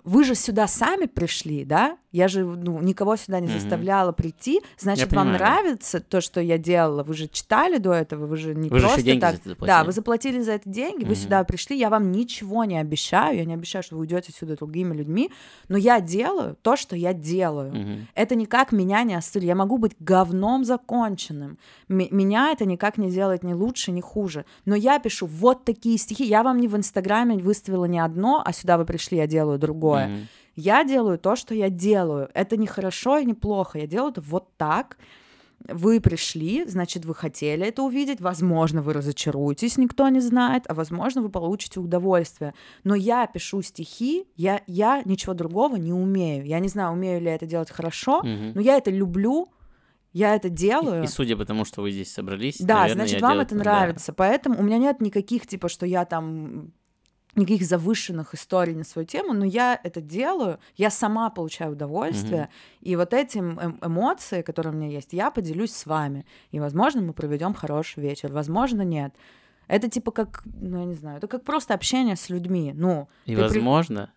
S2: вы же сюда сами пришли, да? Я же ну, никого сюда не
S1: Мгм.
S2: заставляла прийти. Значит, вам
S1: понимаю, да.
S2: нравится то, что я делала. Вы же читали до этого, вы же не
S1: Вы же
S2: просто
S1: еще деньги
S2: так.
S1: за это
S2: Да,
S1: заплатили.
S2: вы заплатили за это деньги, вы
S1: Мгм.
S2: сюда пришли, я вам ничего не обещаю, я не обещаю, что вы уйдете сюда другими людьми, но я делаю то, что я делаю.
S1: Мгм.
S2: Это никак меня не остыль. Я могу быть говном законченным. М- меня это никак не делает ни лучше, ни хуже. Но я пишу вот такие стихи. Я вам не в Инстаграме выставила не одно, а сюда вы пришли, я делаю другое.
S1: Мгм.
S2: Я делаю то, что я делаю. Это не хорошо и не плохо. Я делаю это вот так. Вы пришли, значит, вы хотели это увидеть. Возможно, вы разочаруетесь, никто не знает, а возможно, вы получите удовольствие. Но я пишу стихи, я, я ничего другого не умею. Я не знаю, умею ли я это делать хорошо,
S1: Мгм.
S2: но я это люблю, я это делаю.
S1: И судя по тому, что вы здесь собрались,
S2: Да,
S1: наверное,
S2: значит, вам
S1: делаю-
S2: это
S1: да.
S2: нравится. Поэтому у меня нет никаких, типа, что я там никаких завышенных историй на свою тему, но я это делаю, я сама получаю удовольствие, и вот эти эм- эмоции, которые у меня есть, я поделюсь с вами, и, возможно, мы проведем хороший вечер, возможно, нет. Это типа как, ну, я не знаю, это как просто общение с людьми, ну.
S1: И,
S2: ты при-
S1: возможно,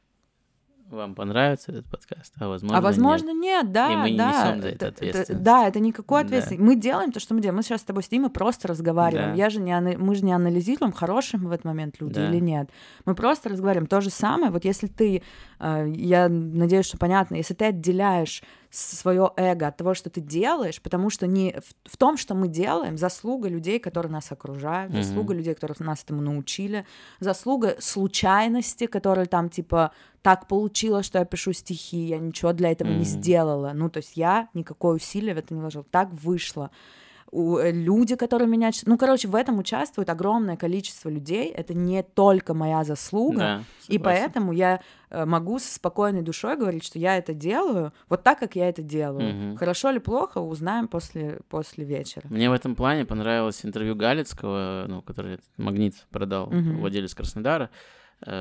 S1: вам понравится этот подкаст, а возможно,
S2: а возможно, нет, да,
S1: И мы
S2: да.
S1: несём за это
S2: это-
S1: ответственность.
S2: да, это никакой
S1: Да.
S2: ответственности. Мы делаем то, что мы делаем. Мы сейчас с тобой сидим и просто разговариваем.
S1: Да.
S2: Я же не мы же не анализируем, хорошие мы в этот момент люди
S1: Да.
S2: или нет. Мы просто разговариваем. То же самое, вот если ты, э, я надеюсь, что понятно, если ты отделяешь свое эго от того, что ты делаешь, потому что не в, в том, что мы делаем, заслуга людей, которые нас окружают,
S1: Мгм.
S2: заслуга людей, которые нас этому научили, заслуга случайности, которые там типа так получилось, что я пишу стихи, я ничего для этого не
S1: Мгм.
S2: сделала. Ну, то есть я никакое усилие в это не вложила. Так вышло. Э, люди, которые меня... Ну, короче, в этом участвует огромное количество людей. Это не только моя заслуга.
S1: Да,
S2: И поэтому я э, могу со спокойной душой говорить, что я это делаю вот так, как я это делаю.
S1: Мгм.
S2: Хорошо или плохо, узнаем после, после вечера.
S1: Мне в этом плане понравилось интервью Галицкого, ну, который магнит продал,
S2: Мгм.
S1: владелец Краснодара,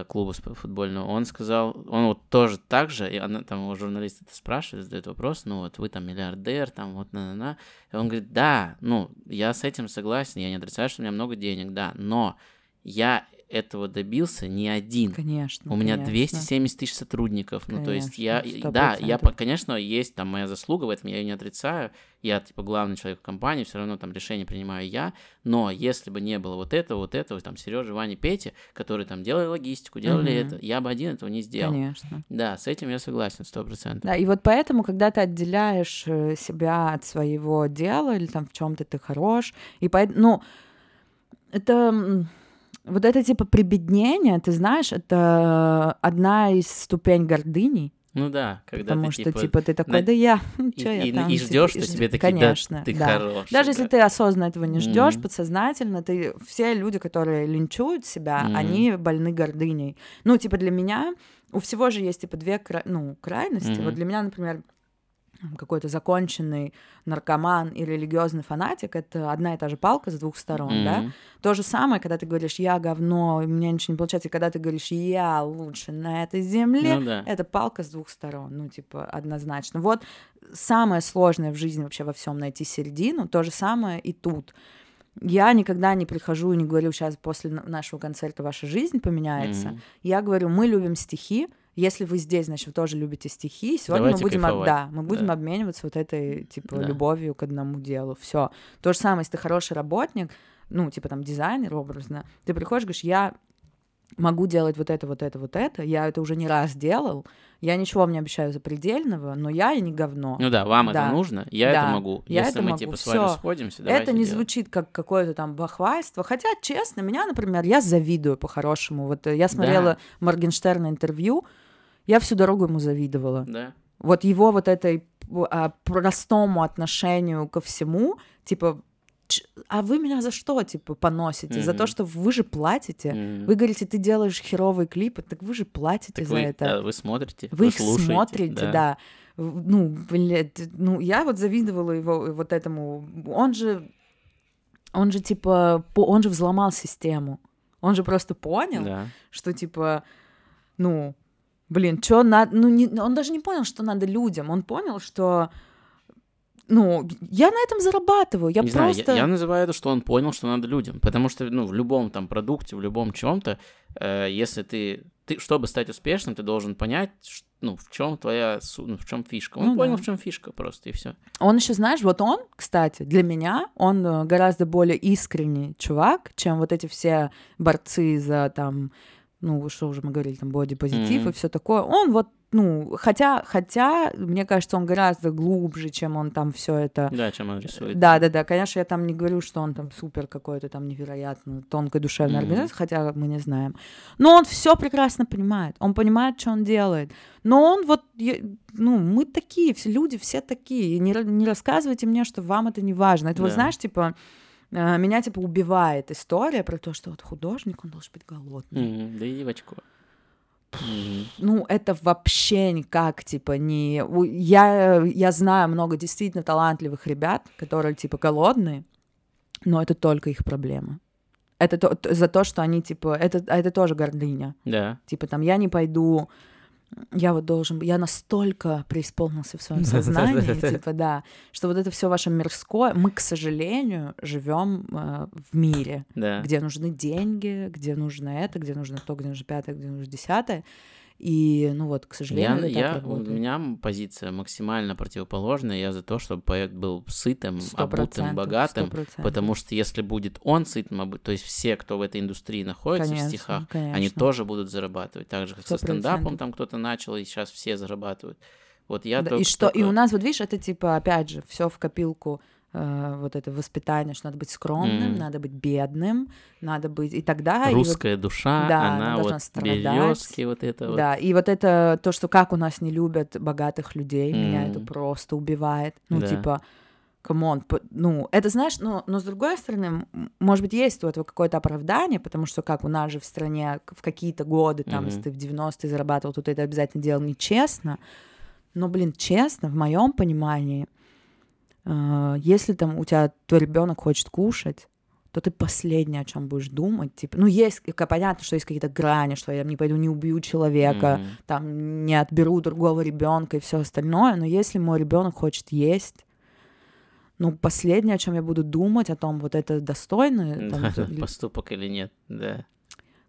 S1: клуба сп- футбольного. Он сказал, он вот тоже так же, и она, там его журналист это спрашивает, задает вопрос, ну, вот вы там миллиардер, там вот на-на-на. И он говорит, да, ну, я с этим согласен, я не отрицаю, что у меня много денег, да, но я этого добился не один.
S2: Конечно.
S1: У меня
S2: конечно.
S1: 270 тысяч сотрудников. Ну, то есть я,
S2: Конечно,
S1: да, я,
S2: 100%.
S1: конечно, есть там моя заслуга в этом, я ее не отрицаю. Я, типа, главный человек в компании, все равно там решение принимаю я. Но если бы не было вот этого, вот этого, там, Сережи, Вани, Пети, которые там делали логистику, делали
S2: Мгм.
S1: это, я бы один этого не сделал.
S2: Конечно.
S1: Да, с этим я согласен, сто процентов.
S2: Да, и вот поэтому, когда ты отделяешь э, себя от своего дела или там в чем-то ты хорош, и поэтому, ну, это вот это типа прибеднение, ты знаешь, это одна из ступень гордыни,
S1: Ну да, когда
S2: потому
S1: ты,
S2: что
S1: типа,
S2: типа ты такой,
S1: на-
S2: да я, что я
S1: и-
S2: там,
S1: и
S2: типа,
S1: ждешь,
S2: и
S1: что тебе такие,
S2: конечно,
S1: да, ты
S2: да.
S1: хороший.
S2: Даже если
S1: да.
S2: ты осознанно этого не ждешь,
S1: Мгм.
S2: подсознательно, ты все люди, которые линчуют себя,
S1: Мгм.
S2: они больны гордыней. Ну, типа для меня у всего же есть типа две кра- ну, крайности.
S1: Мгм.
S2: Вот для меня, например, какой-то законченный наркоман и религиозный фанатик это одна и та же палка с двух сторон, да.
S1: Мгм.
S2: То же самое, когда ты говоришь я говно, у меня ничего не получается, и когда ты говоришь я лучше на этой земле,
S1: Ну да.
S2: это палка с двух сторон, ну, типа, однозначно. Вот самое сложное в жизни вообще во всем найти середину, то же самое и тут. Я никогда не прихожу и не говорю, сейчас после на- нашего концерта ваша жизнь поменяется.
S1: Мгм.
S2: Я говорю, мы любим стихи, если вы здесь, значит, вы тоже любите стихи. Сегодня
S1: Давайте
S2: мы будем, об- да, мы будем
S1: Да.
S2: обмениваться вот этой, типа,
S1: Да.
S2: любовью к одному делу. Все. То же самое, если ты хороший работник, ну, типа там дизайнер образно, ты приходишь, говоришь, я могу делать вот это, вот это, вот это, я это уже не раз делал, я ничего вам не обещаю запредельного, но я и не говно.
S1: Ну да, вам
S2: Да.
S1: это нужно, я
S2: Да.
S1: это могу.
S2: Я
S1: Если
S2: это
S1: мы
S2: могу.
S1: типа с вами
S2: Всё.
S1: сходимся,
S2: это не
S1: делать.
S2: звучит как какое-то там бахвальство, хотя, честно, меня, например, я завидую по-хорошему. Вот э, я смотрела Моргенштерна интервью, я всю дорогу ему завидовала.
S1: Да.
S2: Вот его вот этой а, простому отношению ко всему, типа, «Ч- а вы меня за что, типа, поносите? За то, что вы же платите?
S1: Мгм.
S2: Вы говорите, ты делаешь херовые клипы, так вы же платите
S1: Так
S2: за
S1: вы,
S2: это.
S1: да, вы смотрите,
S2: Вы их
S1: слушаете,
S2: смотрите, да. В- Ну, блядь, ну, я вот завидовала его вот этому. Он же, он же, типа, он же взломал систему. Он же просто понял,
S1: Да.
S2: что, типа, ну, блин, что надо... Ну, не, он даже не понял, что надо людям. Он понял, что ну, я на этом зарабатываю, я
S1: не
S2: просто...
S1: знаю, я, я называю это, что он понял, что надо людям, потому что, ну, в любом там продукте, в любом чем-то, э, если ты, ты, чтобы стать успешным, ты должен понять, ш- ну, в чем твоя, ну, в чем фишка. Он
S2: Ну
S1: понял,
S2: да.
S1: в чем фишка просто, и все.
S2: Он еще, знаешь, вот он, кстати, для меня, он э, гораздо более искренний чувак, чем вот эти все борцы за там, ну, что уже мы говорили, там, бодипозитив
S1: Мгм.
S2: и все такое. Он вот, ну, хотя, хотя, мне кажется, он гораздо глубже, чем он там все это
S1: Да, чем он рисует.
S2: Да, да, да. Конечно, я там не говорю, что он там супер какой-то там невероятно тонкой душевной
S1: Мгм.
S2: организации, хотя мы не знаем. Но он все прекрасно понимает. Он понимает, что он делает. Но он вот, ну, мы такие, все люди все такие. И не, не рассказывайте мне, что вам это не важно. Это вот,
S1: Да.
S2: знаешь, типа, меня типа убивает история про то, что вот художник, он должен быть голодный.
S1: Мгм, Да иди в очко. Мгм.
S2: Ну, это вообще никак, типа, не... Я, я знаю много действительно талантливых ребят, которые, типа, голодные, но это только их проблема. Это то- за то, что они, типа, это, а это тоже гордыня.
S1: Да.
S2: Типа, там, я не пойду, я вот должен, я настолько преисполнился в своем сознании, типа, да, что вот это все ваше мирское, мы, к сожалению, живем э, в мире,
S1: Да.
S2: где нужны деньги, где нужно это, где нужно то, где нужно пятое, где нужно десятое. И, ну вот, к
S1: Я,
S2: сожалению,
S1: я,
S2: так
S1: у меня позиция максимально противоположная. Я за то, чтобы поэт был сытым, обутым, богатым.
S2: сто процентов.
S1: Потому что если будет он сытым, то есть все, кто в этой индустрии находится
S2: Конечно,
S1: в стихах,
S2: конечно.
S1: они тоже будут зарабатывать. Так же, как со
S2: Сто
S1: стендапом там кто-то начал, и сейчас все зарабатывают. Вот я
S2: Да,
S1: только,
S2: и что, и
S1: только-
S2: у нас, вот видишь, это типа, опять же, все в копилку э, вот это воспитание, что надо быть скромным,
S1: Мгм.
S2: надо быть бедным, надо быть и тогда. и вот-
S1: русская душа,
S2: Да,
S1: она
S2: она должна
S1: вот
S2: страдать.
S1: березки, вот это вот.
S2: Да, и вот это то, что как у нас не любят богатых людей, меня это просто убивает. Ну,
S1: Да.
S2: типа, come on, ну, это знаешь, но, но с другой стороны, может быть, есть у этого какое-то оправдание, потому что как у нас же в стране в какие-то годы, там, если
S1: Мгм.
S2: ты в 90-е зарабатывал, то ты это обязательно делал нечестно. Но, блин, честно, в моем понимании, если там у тебя твой ребенок хочет кушать, то ты последнее, о чем будешь думать. Типа, ну, есть, к- понятно, что есть какие-то грани, что я не пойду, не убью человека,
S1: Мгм.
S2: там не отберу другого ребенка и все остальное. Но если мой ребенок хочет есть, ну, последнее, о чем я буду думать, о том, вот это достойно. там,
S1: Да,
S2: или-
S1: Поступок или нет, да.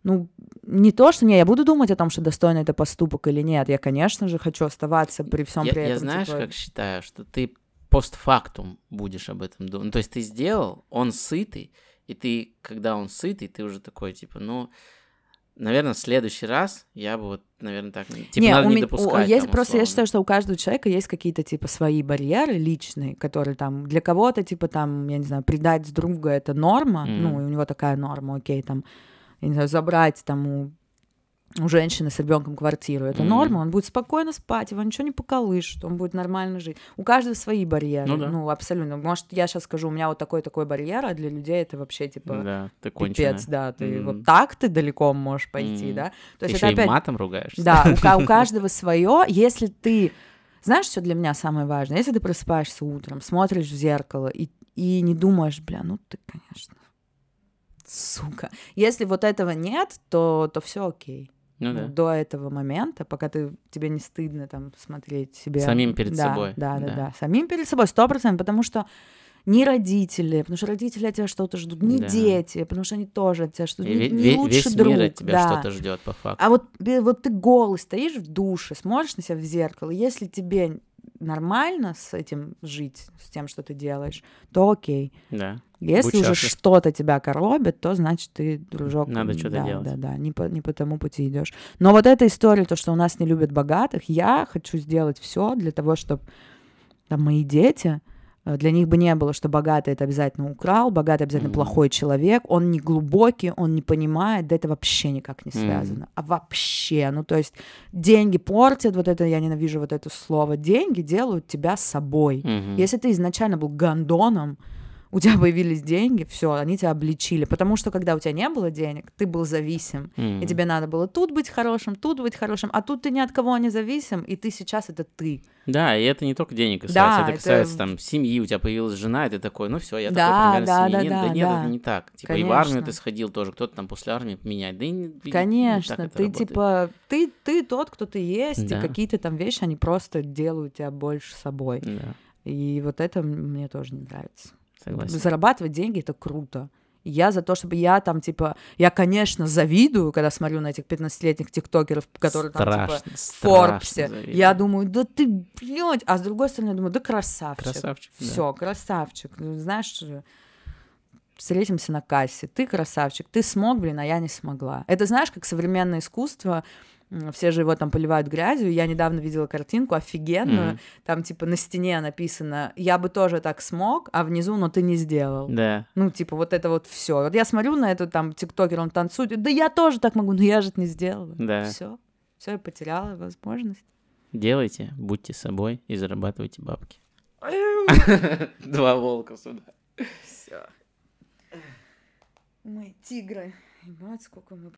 S2: ну, не то, что не, я буду думать о том, что достойно это поступок или нет. Я, конечно же, хочу оставаться при всем
S1: Я,
S2: при
S1: я
S2: этом.
S1: знаешь,
S2: типа,
S1: как считаю, что ты постфактум будешь об этом думать. Ну, то есть ты сделал, он сытый, и ты, когда он сытый, ты уже такой, типа, ну, наверное, в следующий раз я бы вот, наверное, так... Типа,
S2: не,
S1: надо
S2: у
S1: не
S2: меня- у-
S1: допускать.
S2: есть
S1: там,
S2: просто, я
S1: условно.
S2: считаю, что у каждого человека есть какие-то, типа, свои барьеры личные, которые там, для кого-то, типа, там, я не знаю, предать друга — это норма,
S1: Мгм.
S2: ну, и у него такая норма, окей, там, я не знаю, забрать там у, у женщины с ребенком квартиру, это
S1: Мгм.
S2: норма, он будет спокойно спать, его ничего не поколышет, он будет нормально жить. У каждого свои барьеры,
S1: Ну да.
S2: ну, абсолютно. Может, я сейчас скажу, у меня вот такой-такой барьер, а для людей это вообще, типа,
S1: Да, ты конченая.
S2: пипец, да, ты
S1: Мгм.
S2: вот так ты далеко можешь пойти,
S1: Мгм.
S2: да? То
S1: Ты
S2: есть
S1: еще
S2: это
S1: и
S2: опять
S1: матом ругаешься.
S2: да, у, у каждого свое. Если ты, знаешь, что для меня самое важное? Если ты просыпаешься утром, смотришь в зеркало и, и не думаешь, бля, ну ты, конечно, сука. Если вот этого нет, то, то все окей.
S1: Ну да.
S2: До этого момента, пока ты, тебе не стыдно там смотреть себе.
S1: Самим перед
S2: Да,
S1: собой,
S2: Да, да,
S1: да.
S2: да, Самим перед собой, сто процентов, потому что ни родители, потому что родители от тебя что-то ждут, ни
S1: Да.
S2: дети, потому что они тоже от тебя что-то, ни
S1: ве-
S2: лучший
S1: весь
S2: друг.
S1: мир от тебя
S2: да.
S1: что-то ждет по факту.
S2: А вот, бе- вот ты голый стоишь в душе, смотришь на себя в зеркало, если тебе нормально с этим жить, с тем, что ты делаешь, то окей.
S1: Да.
S2: Если
S1: Будь
S2: уже что-то тебя коробит, то значит ты, дружок,
S1: Надо что-то
S2: да,
S1: делать.
S2: Да, да, не по, не по тому пути идешь. Но вот эта история, то, что у нас не любят богатых, я хочу сделать все для того, чтобы там мои дети, для них бы не было, что богатый это обязательно украл, богатый обязательно
S1: Мгм.
S2: плохой человек, он не глубокий, он не понимает, да это вообще никак не связано. А вообще, ну то есть деньги портят, вот это, я ненавижу вот это слово, деньги делают тебя собой.
S1: Мгм.
S2: Если ты изначально был гандоном, у тебя появились деньги, все, они тебя обличили. Потому что когда у тебя не было денег, ты был зависим. И
S1: Мгм.
S2: тебе надо было тут быть хорошим, тут быть хорошим, а тут ты ни от кого не зависим, и ты сейчас это ты.
S1: Да, и это не только денег касается,
S2: Да,
S1: это
S2: это-
S1: касается там семьи, у тебя появилась жена, и ты такой, ну все, я
S2: Да,
S1: такой примерно
S2: да, да,
S1: семьянин.
S2: да,
S1: нет,
S2: да.
S1: это не так. Типа и в армию
S2: Конечно.
S1: ты сходил тоже, кто-то там после армии менять. Да и не- и не
S2: Конечно,
S1: это
S2: ты
S1: работает.
S2: типа, ты, ты тот, кто ты есть,
S1: Да.
S2: и какие-то там вещи, они просто делают тебя больше собой.
S1: Да.
S2: И вот это мне тоже не нравится.
S1: Согласен.
S2: Зарабатывать деньги это круто. Я за то, чтобы я там, типа, я, конечно, завидую, когда смотрю на этих 15-летних тиктокеров, которые там, типа,
S1: Страшно,
S2: в
S1: страшно
S2: Форбсе.
S1: завидую.
S2: Я думаю, да ты, блядь, а с другой стороны, я думаю, да красавчик.
S1: Красавчик, да.
S2: Все, красавчик. Ну, Знаешь, встретимся на кассе. Ты красавчик, ты смог, блин, а я не смогла. Это знаешь, как современное искусство. Все же его там поливают грязью. Я недавно видела картинку офигенную.
S1: Мгм.
S2: Там типа на стене написано: Я бы тоже так смог, а внизу, но ты не сделал.
S1: Да,
S2: Ну, типа, вот это вот все. Вот я смотрю на эту там тиктокер, он танцует. Да я тоже так могу, но я же это не сделала.
S1: Да.
S2: Все. Все, я потеряла возможность.
S1: делайте, будьте собой и зарабатывайте бабки. Два волка сюда.
S2: Все. Мы тигры. Ебать, сколько мы